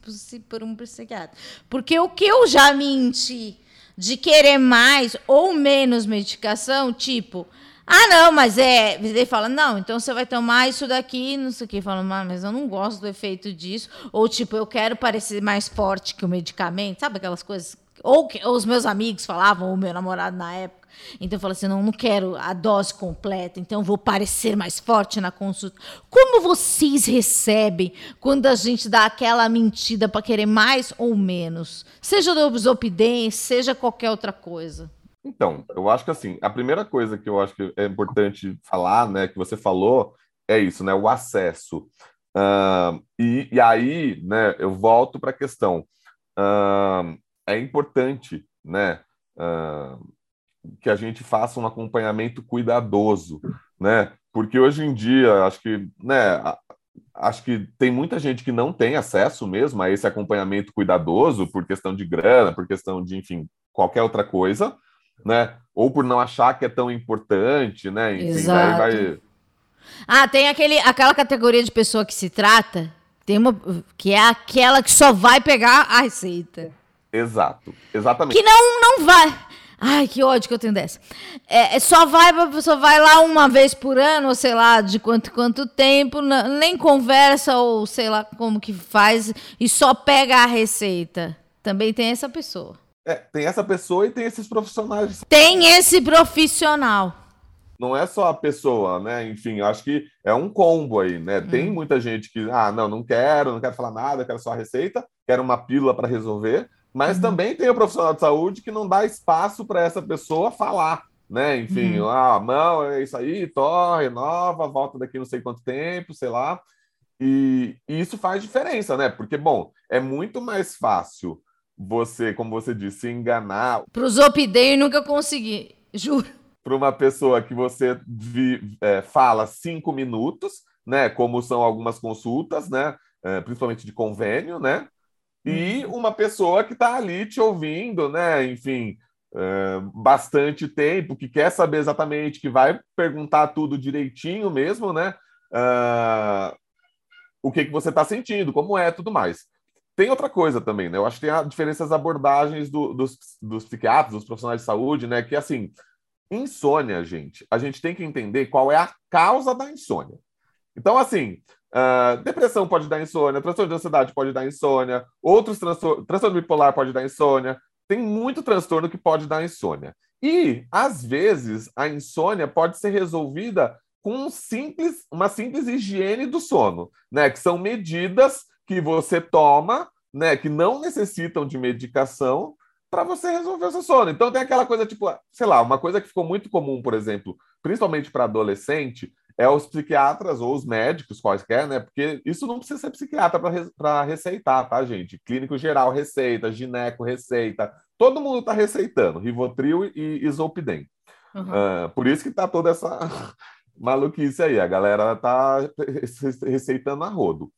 por um psiquiatra. Porque o que eu já menti de querer mais ou menos medicação, tipo, ah, não, mas é. Ele fala, não, então você vai tomar isso daqui, não sei o quê. Fala, mas eu não gosto do efeito disso. Ou, tipo, eu quero parecer mais forte que o medicamento. Sabe aquelas coisas? Ou, que, os meus amigos falavam, ou meu namorado na época. Então eu falo assim, não, não quero a dose completa, então vou parecer mais forte na consulta. Como vocês recebem quando a gente dá aquela mentira para querer mais ou menos? Seja do Zopidem, seja qualquer outra coisa. Então, eu acho que assim, a primeira coisa que eu acho que é importante falar, né, que você falou, é isso, né, o acesso. Uh, e, e, aí, né, eu volto para a questão. Uh, é importante, né, uh, que a gente faça um acompanhamento cuidadoso, né? Porque hoje em dia, acho que, né, acho que tem muita gente que não tem acesso mesmo a esse acompanhamento cuidadoso por questão de grana, por questão de, enfim, qualquer outra coisa, né? Ou por não achar que é tão importante, né? Enfim, Exato. vai... Ah, tem aquele, aquela categoria de pessoa que se trata, tem uma que é aquela que só vai pegar a receita. Exato, exatamente. Que não, não vai. Ai, que ódio que eu tenho dessa. É, é só vai, só vai lá uma vez por ano, ou sei lá, de quanto quanto tempo, nem conversa, ou sei lá como que faz, e só pega a receita. Também tem essa pessoa. É, tem essa pessoa e tem esses profissionais. Tem esse profissional. Não é só a pessoa, né? Enfim, acho que é um combo aí, né? Hum. Tem muita gente que, ah, não, não quero, não quero falar nada, quero só a receita, quero uma pílula para resolver. Mas uhum. também tem o profissional de saúde que não dá espaço para essa pessoa falar, né? Enfim, uhum. ah, não, é isso aí, torre, nova, volta daqui não sei quanto tempo, sei lá. E, e isso faz diferença, né? Porque, bom, é muito mais fácil você, como você disse, se enganar. Para os Opidei nunca consegui, juro. para uma pessoa que você vi, é, fala cinco minutos, né? Como são algumas consultas, né? É, principalmente de convênio, né? E uma pessoa que está ali te ouvindo, né? Enfim, é, bastante tempo, que quer saber exatamente, que vai perguntar tudo direitinho mesmo, né? Uh, o que, que você está sentindo, como é, tudo mais. Tem outra coisa também, né? Eu acho que tem a diferenças abordagens do, dos, dos psiquiatras, dos profissionais de saúde, né? Que assim, insônia, gente, a gente tem que entender qual é a causa da insônia. Então, assim, uh, depressão pode dar insônia, transtorno de ansiedade pode dar insônia, outros transtornos, transtorno bipolar pode dar insônia, tem muito transtorno que pode dar insônia. E, às vezes, a insônia pode ser resolvida com um simples, uma simples higiene do sono, né? Que são medidas que você toma, né? Que não necessitam de medicação para você resolver o seu sono. Então tem aquela coisa tipo, sei lá, uma coisa que ficou muito comum, por exemplo, principalmente para adolescente, é os psiquiatras ou os médicos quaisquer, né? Porque isso não precisa ser psiquiatra para receitar, tá, gente? Clínico geral receita, gineco receita, todo mundo está receitando Rivotril e Isolpidem. Uhum. Uh, por isso que tá toda essa maluquice aí, a galera tá receitando a rodo.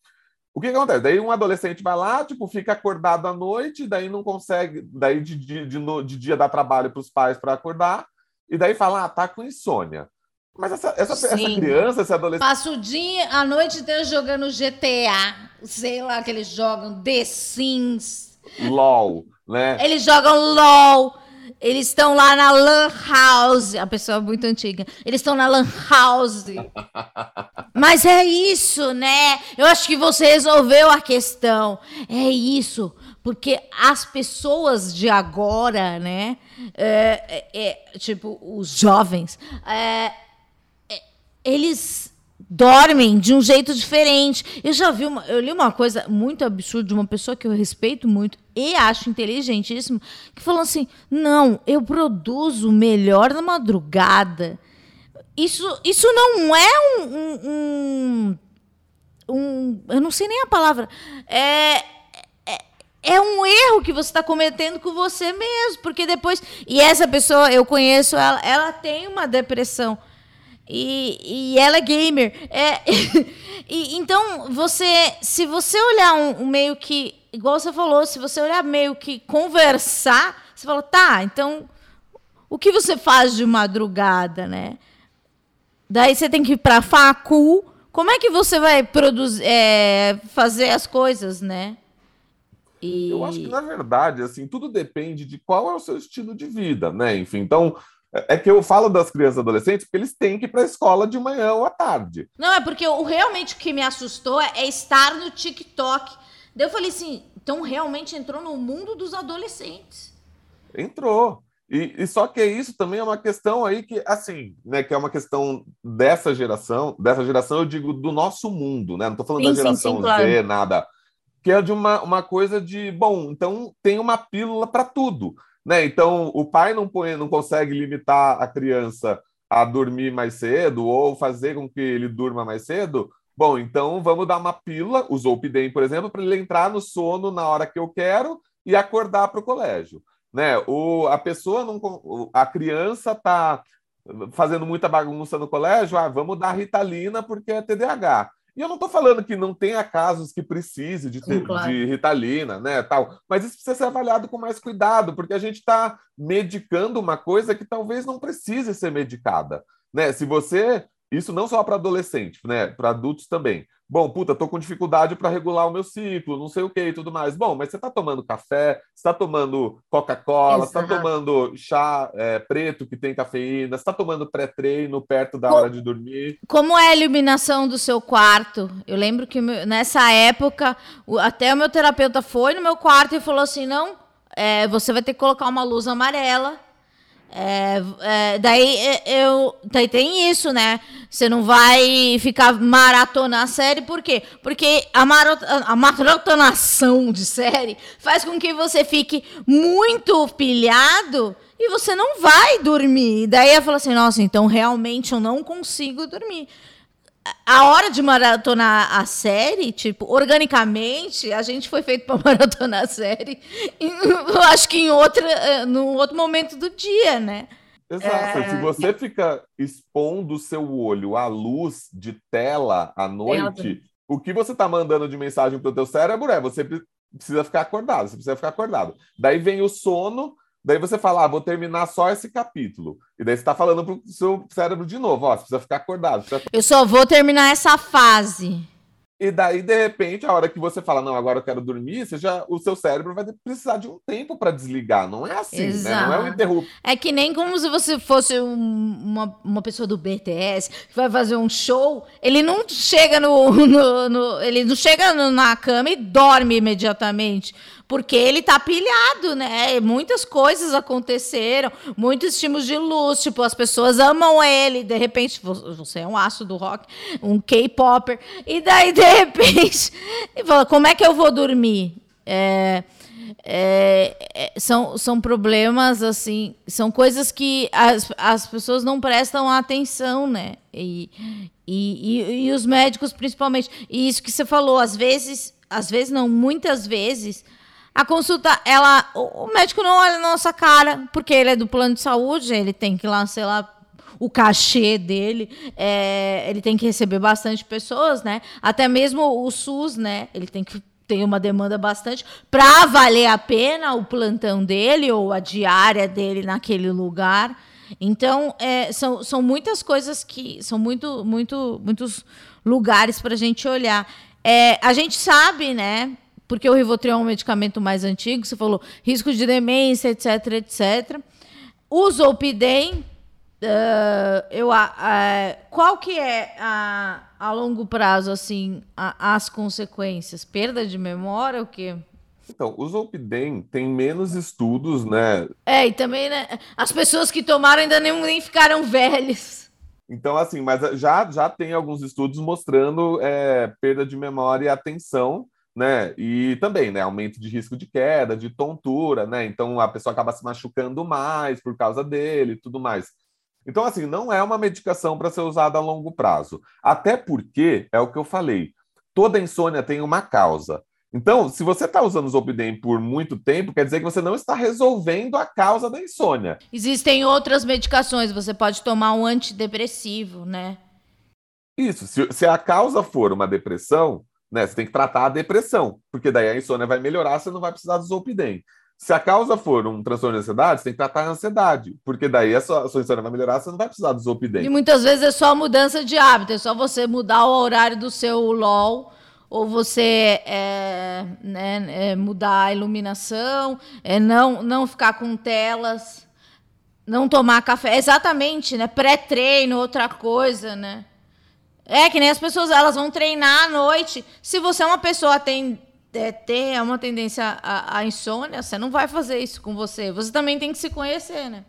O que, que, acontece? Daí um adolescente vai lá, tipo, fica acordado à noite, daí não consegue, daí de, de, de, de dia dá trabalho para os pais para acordar, e daí fala, ah, tá com insônia. Mas essa, essa, essa criança, esse adolescente. Passa o dia, a noite inteira jogando GTA. Sei lá que eles jogam The Sims. LOL, né? Eles jogam LOL. Eles estão lá na Lan House. A pessoa é muito antiga. Eles estão na Lan House. Mas é isso, né? Eu acho que você resolveu a questão. É isso. Porque as pessoas de agora, né? É, é, é tipo, os jovens. É, eles dormem de um jeito diferente. Eu já vi uma, eu li uma coisa muito absurda de uma pessoa que eu respeito muito e acho inteligentíssimo, que falou assim: "Não, eu produzo melhor na madrugada". Isso, isso não é um, um, um, um eu não sei nem a palavra. É, é, é um erro que você está cometendo com você mesmo, porque depois. E essa pessoa, eu conheço ela, ela tem uma depressão e, e ela é gamer. É, e, então, você, se você olhar um, um, meio que, igual você falou, se você olhar meio que conversar, você fala, tá, então, o que você faz de madrugada, né? Daí você tem que ir pra facu. Como é que você vai produzir, é, fazer as coisas, né? E... Eu acho que, na verdade, assim, tudo depende de qual é o seu estilo de vida, né? Enfim, então, é que eu falo das crianças e adolescentes porque eles têm que ir para a escola de manhã ou à tarde. Não, é porque o, realmente o que me assustou é, é estar no TikTok. Daí eu falei assim, então realmente entrou no mundo dos adolescentes. Entrou. E, e, só que isso também é uma questão aí que, assim, né, que é uma questão dessa geração, dessa geração eu digo do nosso mundo, né? Não estou falando sim, da geração sim, sim, claro. Z, nada. Que é de uma, uma coisa de, bom, então tem uma pílula para tudo. Né? Então, o pai não, põe, não consegue limitar a criança a dormir mais cedo ou fazer com que ele durma mais cedo. Bom, então vamos dar uma pílula, o Zolpidem, por exemplo, para ele entrar no sono na hora que eu quero e acordar para o colégio. Né? O, a pessoa não. A criança está fazendo muita bagunça no colégio, ah, vamos dar ritalina porque é TDAH. E eu não estou falando que não tenha casos que precise de, ter, claro. de ritalina, né, tal, mas isso precisa ser avaliado com mais cuidado, porque a gente está medicando uma coisa que talvez não precise ser medicada, né? Se você isso não só para adolescente, né? Para adultos também. Bom, puta, tô com dificuldade para regular o meu ciclo, não sei o que e tudo mais. Bom, mas você está tomando café, está tomando Coca-Cola, está tomando chá é, preto que tem cafeína, está tomando pré-treino perto da hora de dormir. Como é a iluminação do seu quarto? Eu lembro que nessa época, até o meu terapeuta foi no meu quarto e falou assim: não, é, você vai ter que colocar uma luz amarela é, é, daí é, eu daí tem isso, né? Você não vai ficar maratona a série, por quê? Porque a, marot, a maratonação de série faz com que você fique muito pilhado e você não vai dormir. Daí eu falo assim, nossa, então realmente eu não consigo dormir a hora de maratonar a série, tipo, organicamente, a gente foi feito para maratonar a série. eu acho que em outra, eh, no outro momento do dia, né? Exato. É... Se você fica expondo o seu olho à luz de tela à noite, o que você está mandando de mensagem para o teu cérebro é você precisa ficar acordado, você precisa ficar acordado. Daí vem o sono, daí você fala, ah, vou terminar só esse capítulo. E daí você está falando para o seu cérebro de novo, ó, você precisa ficar acordado. Precisa... Eu só vou terminar essa fase. E daí, de repente, a hora que você fala, não, agora eu quero dormir, você já, o seu cérebro vai precisar de um tempo para desligar. Não é assim, Exato. né? Não é um interrupto. É que nem como se você fosse um, uma, uma pessoa do BTS que vai fazer um show, ele não chega no. no, no ele não chega no, na cama e dorme imediatamente porque ele tá pilhado, né? Muitas coisas aconteceram, muitos estímulos de luz, tipo, as pessoas amam ele, de repente, você é um aço do rock, um K-popper, e daí, de repente, fala, como é que eu vou dormir? É, é, é, são, são problemas, assim, são coisas que as, as pessoas não prestam atenção, né? E, e, e, e os médicos, principalmente. E isso que você falou, às vezes, às vezes não, muitas vezes a consulta, ela, o médico não olha na nossa cara, porque ele é do plano de saúde, ele tem que lá, sei lá, o cachê dele, é, ele tem que receber bastante pessoas, né? Até mesmo o SUS, né? Ele tem que ter uma demanda bastante para valer a pena o plantão dele ou a diária dele naquele lugar. Então, é, são, são muitas coisas que são muito, muito, muitos lugares para a gente olhar. É, a gente sabe, né? Porque o Rivotril é um medicamento mais antigo, você falou risco de demência, etc, etc. O Zolpidem, uh, eu, uh, qual que é a, a longo prazo assim a, as consequências? Perda de memória, o quê? Então, o Zolpidem tem menos estudos, né? É, e também, né? As pessoas que tomaram ainda nem, nem ficaram velhas. Então, assim, mas já, já tem alguns estudos mostrando é, perda de memória e atenção né? E também, né, aumento de risco de queda, de tontura, né? Então a pessoa acaba se machucando mais por causa dele e tudo mais. Então, assim, não é uma medicação para ser usada a longo prazo. Até porque, é o que eu falei, toda insônia tem uma causa. Então, se você está usando o Zolpidem por muito tempo, quer dizer que você não está resolvendo a causa da insônia. Existem outras medicações, você pode tomar um antidepressivo, né? Isso, se, se a causa for uma depressão, né? Você tem que tratar a depressão, porque daí a insônia vai melhorar, você não vai precisar do Zolpidem. Se a causa for um transtorno de ansiedade, você tem que tratar a ansiedade, porque daí a sua, a sua insônia vai melhorar, você não vai precisar do Zolpidem. E muitas vezes é só mudança de hábito, é só você mudar o horário do seu LOL, ou você é, né, é mudar a iluminação, é não, não ficar com telas, não tomar café. Exatamente, né? Pré-treino, outra coisa, né? É que nem as pessoas, elas vão treinar à noite. Se você é uma pessoa tem é, tem é uma tendência à, à insônia, você não vai fazer isso com você. Você também tem que se conhecer, né?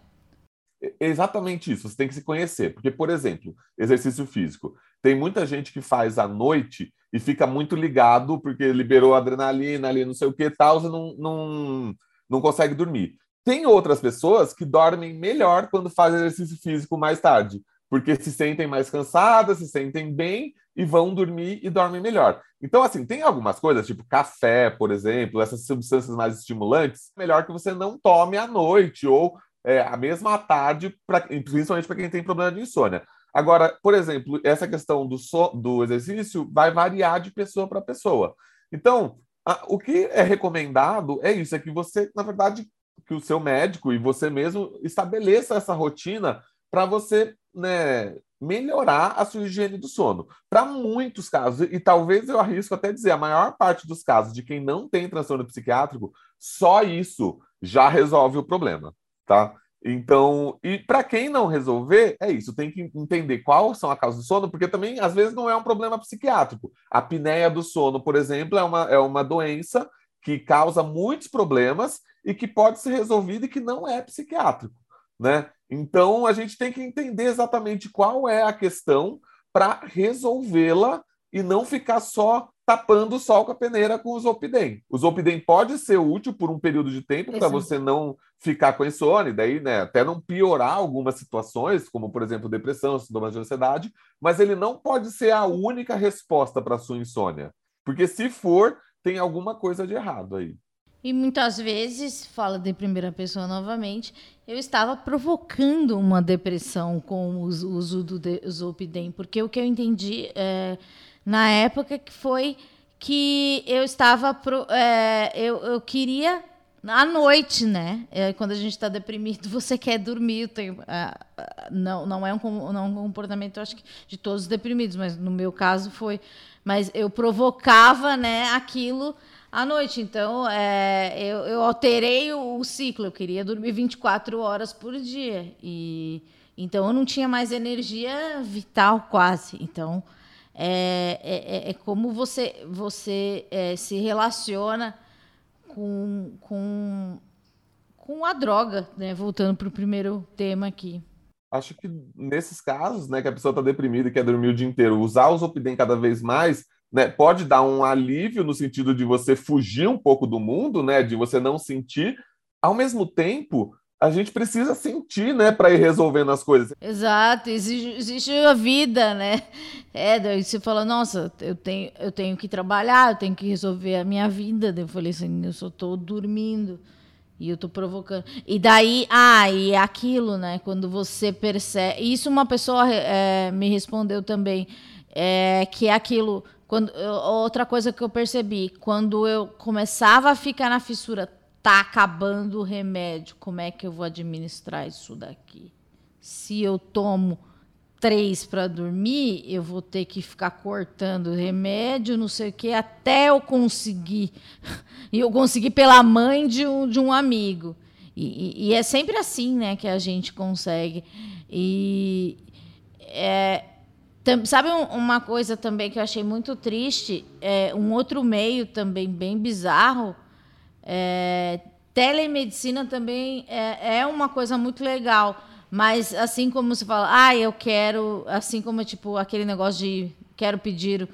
Exatamente isso, você tem que se conhecer. Porque, por exemplo, exercício físico. Tem muita gente que faz à noite e fica muito ligado porque liberou adrenalina ali, não sei o que tal, você não, não, não consegue dormir. Tem outras pessoas que dormem melhor quando fazem exercício físico mais tarde porque se sentem mais cansadas, se sentem bem e vão dormir e dormem melhor. Então, assim, tem algumas coisas, tipo café, por exemplo, essas substâncias mais estimulantes, melhor que você não tome à noite ou é, a mesma tarde, pra, principalmente para quem tem problema de insônia. Agora, por exemplo, essa questão do, so, do exercício vai variar de pessoa para pessoa. Então, a, o que é recomendado é isso, é que você, na verdade, que o seu médico e você mesmo estabeleça essa rotina para você né, melhorar a sua higiene do sono. Para muitos casos, e talvez eu arrisco até dizer, a maior parte dos casos de quem não tem transtorno psiquiátrico, só isso já resolve o problema, tá? Então, e para quem não resolver, é isso, tem que entender quais são as causas do sono, porque também às vezes não é um problema psiquiátrico. A apneia do sono, por exemplo, é uma, é uma doença que causa muitos problemas e que pode ser resolvida e que não é psiquiátrico, né? Então, a gente tem que entender exatamente qual é a questão para resolvê-la e não ficar só tapando o sol com a peneira com o Zolpidem. O Zolpidem pode ser útil por um período de tempo para você não ficar com insônia, daí, né, até não piorar algumas situações, como, por exemplo, depressão, sintomas de ansiedade, mas ele não pode ser a única resposta para a sua insônia. Porque se for, tem alguma coisa de errado aí. E muitas vezes, fala de primeira pessoa novamente, eu estava provocando uma depressão com o uso do Zolpidem, porque o que eu entendi é, na época que foi que eu estava pro, é, eu, eu queria à noite, né? É, quando a gente está deprimido, você quer dormir. Tem, é, não, não é um, não é um comportamento, acho que de todos os deprimidos, mas no meu caso foi. Mas eu provocava, né, aquilo à noite. Então, é, eu, eu, alterei o, o, ciclo. Eu queria dormir 24 horas por dia. E então eu não tinha mais energia vital quase. Então, é, é, é, é como você, você é, se relaciona com, com, com a droga, né? Voltando para o primeiro tema aqui. Acho que nesses casos, né, que a pessoa está deprimida e quer dormir o dia inteiro, usar o Zopidem cada vez mais né, pode dar um alívio no sentido de você fugir um pouco do mundo, né, de você não sentir. Ao mesmo tempo, a gente precisa sentir, né, para ir resolvendo as coisas. Exato, existe, existe a vida, né? É, daí você fala, nossa, eu tenho, eu tenho que trabalhar, eu tenho que resolver a minha vida. Daí eu falei assim, eu só estou dormindo e eu estou provocando. E daí, ah, e é aquilo, né? Quando você percebe. Isso uma pessoa é, me respondeu também, é, que é aquilo quando, outra coisa que eu percebi, quando eu começava a ficar na fissura, tá acabando o remédio, como é que eu vou administrar isso daqui? Se eu tomo três para dormir, eu vou ter que ficar cortando remédio, não sei o que, até eu conseguir. E eu consegui pela mãe de um, de um amigo. E, e, e, é sempre assim né, que a gente consegue. E é, Sabe uma coisa também que eu achei muito triste? É, um outro meio também bem bizarro. É, telemedicina também é, é, uma coisa muito legal. Mas assim como você fala, ah, eu quero, assim como tipo aquele negócio de quero pedir,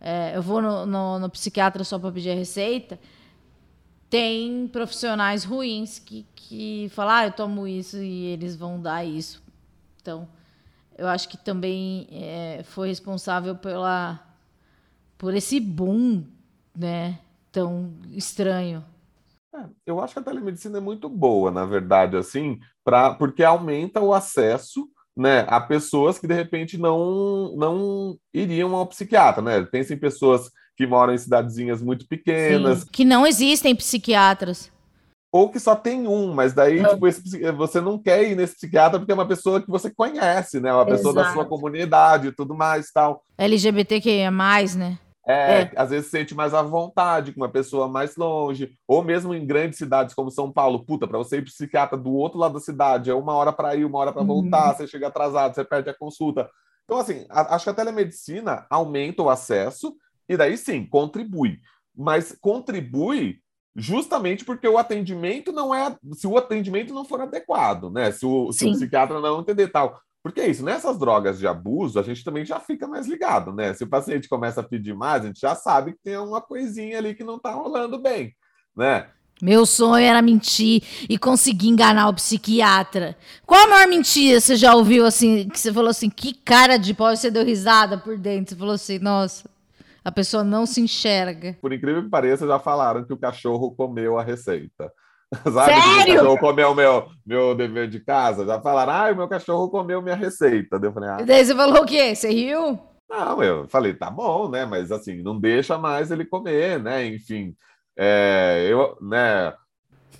é, eu vou no, no, no psiquiatra só para pedir a receita, tem profissionais ruins que, que falam, ah, eu tomo isso e eles vão dar isso. Então, eu acho que também é, foi responsável pela por esse boom, né, tão estranho. É, eu acho que a telemedicina é muito boa, na verdade, assim, para porque aumenta o acesso, né, a pessoas que de repente não não iriam ao psiquiatra, né? Pensa em pessoas que moram em cidadezinhas muito pequenas, Sim, que não existem psiquiatras ou que só tem um, mas daí tipo, esse, você não quer ir nesse psiquiatra porque é uma pessoa que você conhece, né? Uma pessoa Exato. da sua comunidade e tudo mais tal. LGBTQIA+, né? É, é, às vezes se sente mais à vontade com uma pessoa mais longe, ou mesmo em grandes cidades como São Paulo, puta, para você ir psiquiatra do outro lado da cidade, é uma hora para ir, uma hora para voltar, uhum. você chega atrasado, você perde a consulta. Então, assim, a, acho que a telemedicina aumenta o acesso e daí sim, contribui. Mas contribui justamente porque o atendimento não é. Se o atendimento não for adequado, né? Se o, se o psiquiatra não entender tal. Porque é isso, nessas drogas de abuso, a gente também já fica mais ligado, né? Se o paciente começa a pedir mais, a gente já sabe que tem uma coisinha ali que não tá rolando bem, né? Meu sonho era mentir e conseguir enganar o psiquiatra. Qual a maior mentira você já ouviu assim? Que você falou assim, que cara de pau, você deu risada por dentro. Você falou assim, nossa, a pessoa não se enxerga. Por incrível que pareça, já falaram que o cachorro comeu a receita. Sabe? Sério? O cachorro comeu meu, meu dever de casa. Já falaram, ah, o meu cachorro comeu minha receita. Eu falei, ah. E daí você falou o quê? Você riu? Não, eu falei, tá bom, né? Mas assim, não deixa mais ele comer, né? Enfim, é, eu, né?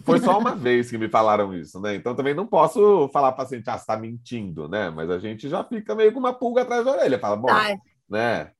Foi só uma vez que me falaram isso, né? Então também não posso falar para paciente, ah, você tá mentindo, né? Mas a gente já fica meio com uma pulga atrás da orelha. Fala, bom, Ai. né?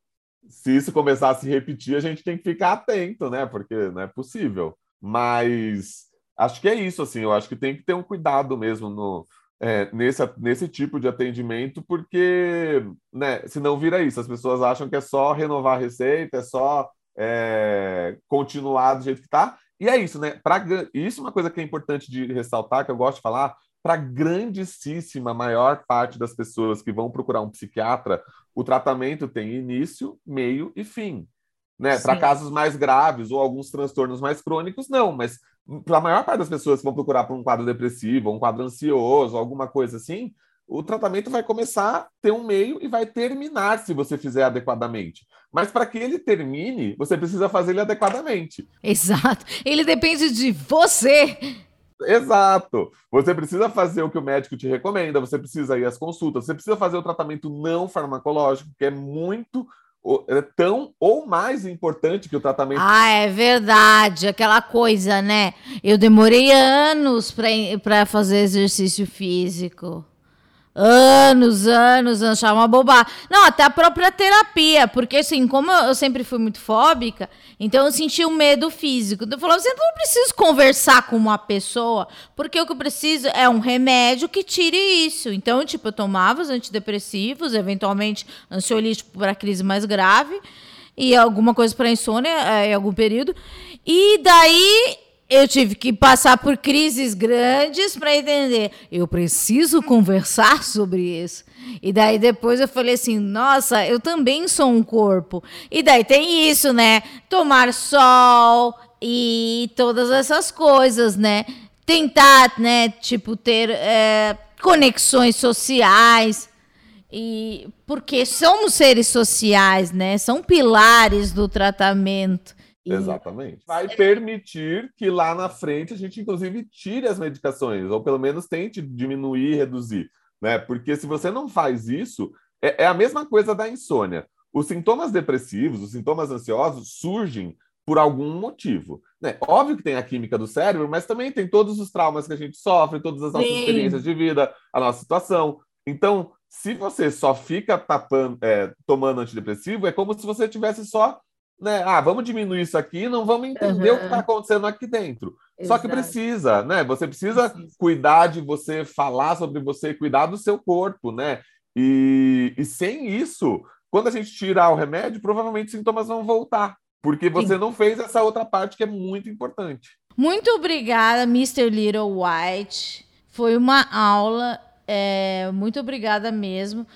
Se isso começar a se repetir, a gente tem que ficar atento, né? Porque não é possível. Mas acho que é isso, assim. Eu acho que tem que ter um cuidado mesmo no, é, nesse, nesse tipo de atendimento, porque né, senão vira isso. As pessoas acham que é só renovar a receita, é só é, continuar do jeito que está. E é isso, né? Pra, isso é uma coisa que é importante de ressaltar, que eu gosto de falar, para a grandíssima maior parte das pessoas que vão procurar um psiquiatra, o tratamento tem início, meio e fim. Né? Para casos mais graves ou alguns transtornos mais crônicos, não, mas para a maior parte das pessoas que vão procurar por um quadro depressivo, um quadro ansioso, alguma coisa assim, o tratamento vai começar a ter um meio e vai terminar se você fizer adequadamente. Mas para que ele termine, você precisa fazer ele adequadamente. Exato. Ele depende de você. Exato. Você precisa fazer o que o médico te recomenda, você precisa ir às consultas, você precisa fazer o tratamento não farmacológico, que é muito é tão ou mais importante que o tratamento. Ah, é verdade, aquela coisa, né? Eu demorei anos para fazer exercício físico. Anos, anos, achava uma bobagem. Não, até a própria terapia, porque assim, como eu sempre fui muito fóbica, então eu sentia um medo físico. Eu falava assim, eu não preciso conversar com uma pessoa, porque o que eu preciso é um remédio que tire isso. Então, tipo, eu tomava os antidepressivos, eventualmente ansiolítico para crise mais grave, e alguma coisa para insônia é, em algum período. E daí eu tive que passar por crises grandes para entender. Eu preciso conversar sobre isso. E daí depois eu falei assim: nossa, eu também sou um corpo. E daí tem isso, né? Tomar sol e todas essas coisas, né? Tentar, né? Tipo, ter é, conexões sociais. E porque somos seres sociais, né? São pilares do tratamento. Exatamente. Vai permitir que lá na frente a gente, inclusive, tire as medicações, ou pelo menos tente diminuir, reduzir. Né? Porque se você não faz isso, é, é a mesma coisa da insônia. Os sintomas depressivos, os sintomas ansiosos surgem por algum motivo. Né? Óbvio que tem a química do cérebro, mas também tem todos os traumas que a gente sofre, todas as nossas Sim. experiências de vida, a nossa situação. Então, se você só fica tapando, é, tomando antidepressivo, é como se você tivesse só né? Ah, vamos diminuir isso aqui, não vamos entender uhum. o que está acontecendo aqui dentro. Exato. Só que precisa, né? Você precisa, precisa, cuidar de você, falar sobre você, cuidar do seu corpo, né? E, e sem isso, quando a gente tirar o remédio, provavelmente os sintomas vão voltar, porque você Sim. não fez essa outra parte que é muito importante. Muito obrigada, Mr. Little White. Foi uma aula é, muito obrigada mesmo.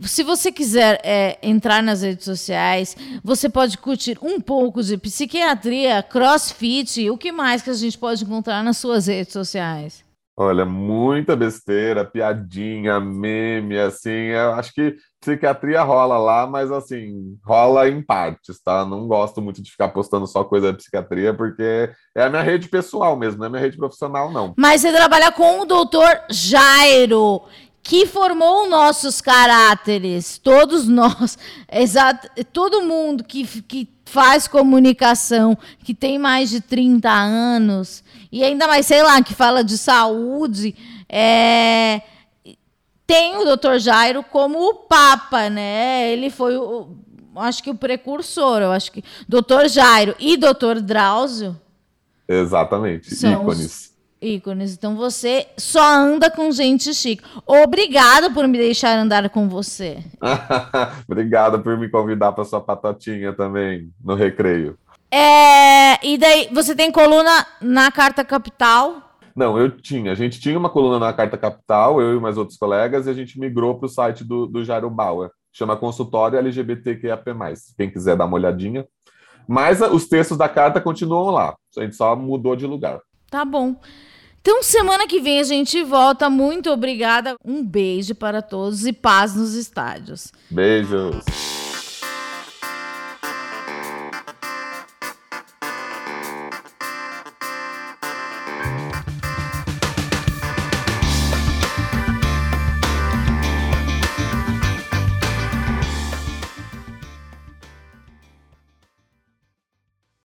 Se você quiser é, entrar nas redes sociais, você pode curtir um pouco de psiquiatria, crossfit, o que mais que a gente pode encontrar nas suas redes sociais? Olha, muita besteira, piadinha, meme, assim. Eu acho que psiquiatria rola lá, mas assim, rola em partes, tá? Não gosto muito de ficar postando só coisa de psiquiatria, porque é a minha rede pessoal mesmo, não é minha rede profissional, não. Mas você trabalha com o doutor Jairo, que formou nossos caráteres, todos nós, exato, todo mundo que, que faz comunicação, que tem mais de 30 anos, e ainda mais, sei lá, que fala de saúde, é, tem o Dr. Jairo como o Papa, né? Ele foi o, acho que o precursor, eu acho que Dr. Jairo e Dr. Drauzio. Exatamente, ícones. Ícones. Então você só anda com gente chique. Obrigada por me deixar andar com você. Obrigada por me convidar para sua patotinha também no recreio. É, e daí, você tem coluna na Carta Capital? Não, eu tinha. A gente tinha uma coluna na Carta Capital, eu e mais outros colegas, e a gente migrou para o site do, do Jairo Bauer. Chama Consultório LGBTQIAP+. Quem quiser dar uma olhadinha. Mas os textos da carta continuam lá. A gente só mudou de lugar. Tá bom. Então, semana que vem a gente volta. Muito obrigada. Um beijo para todos e paz nos estádios. Beijos.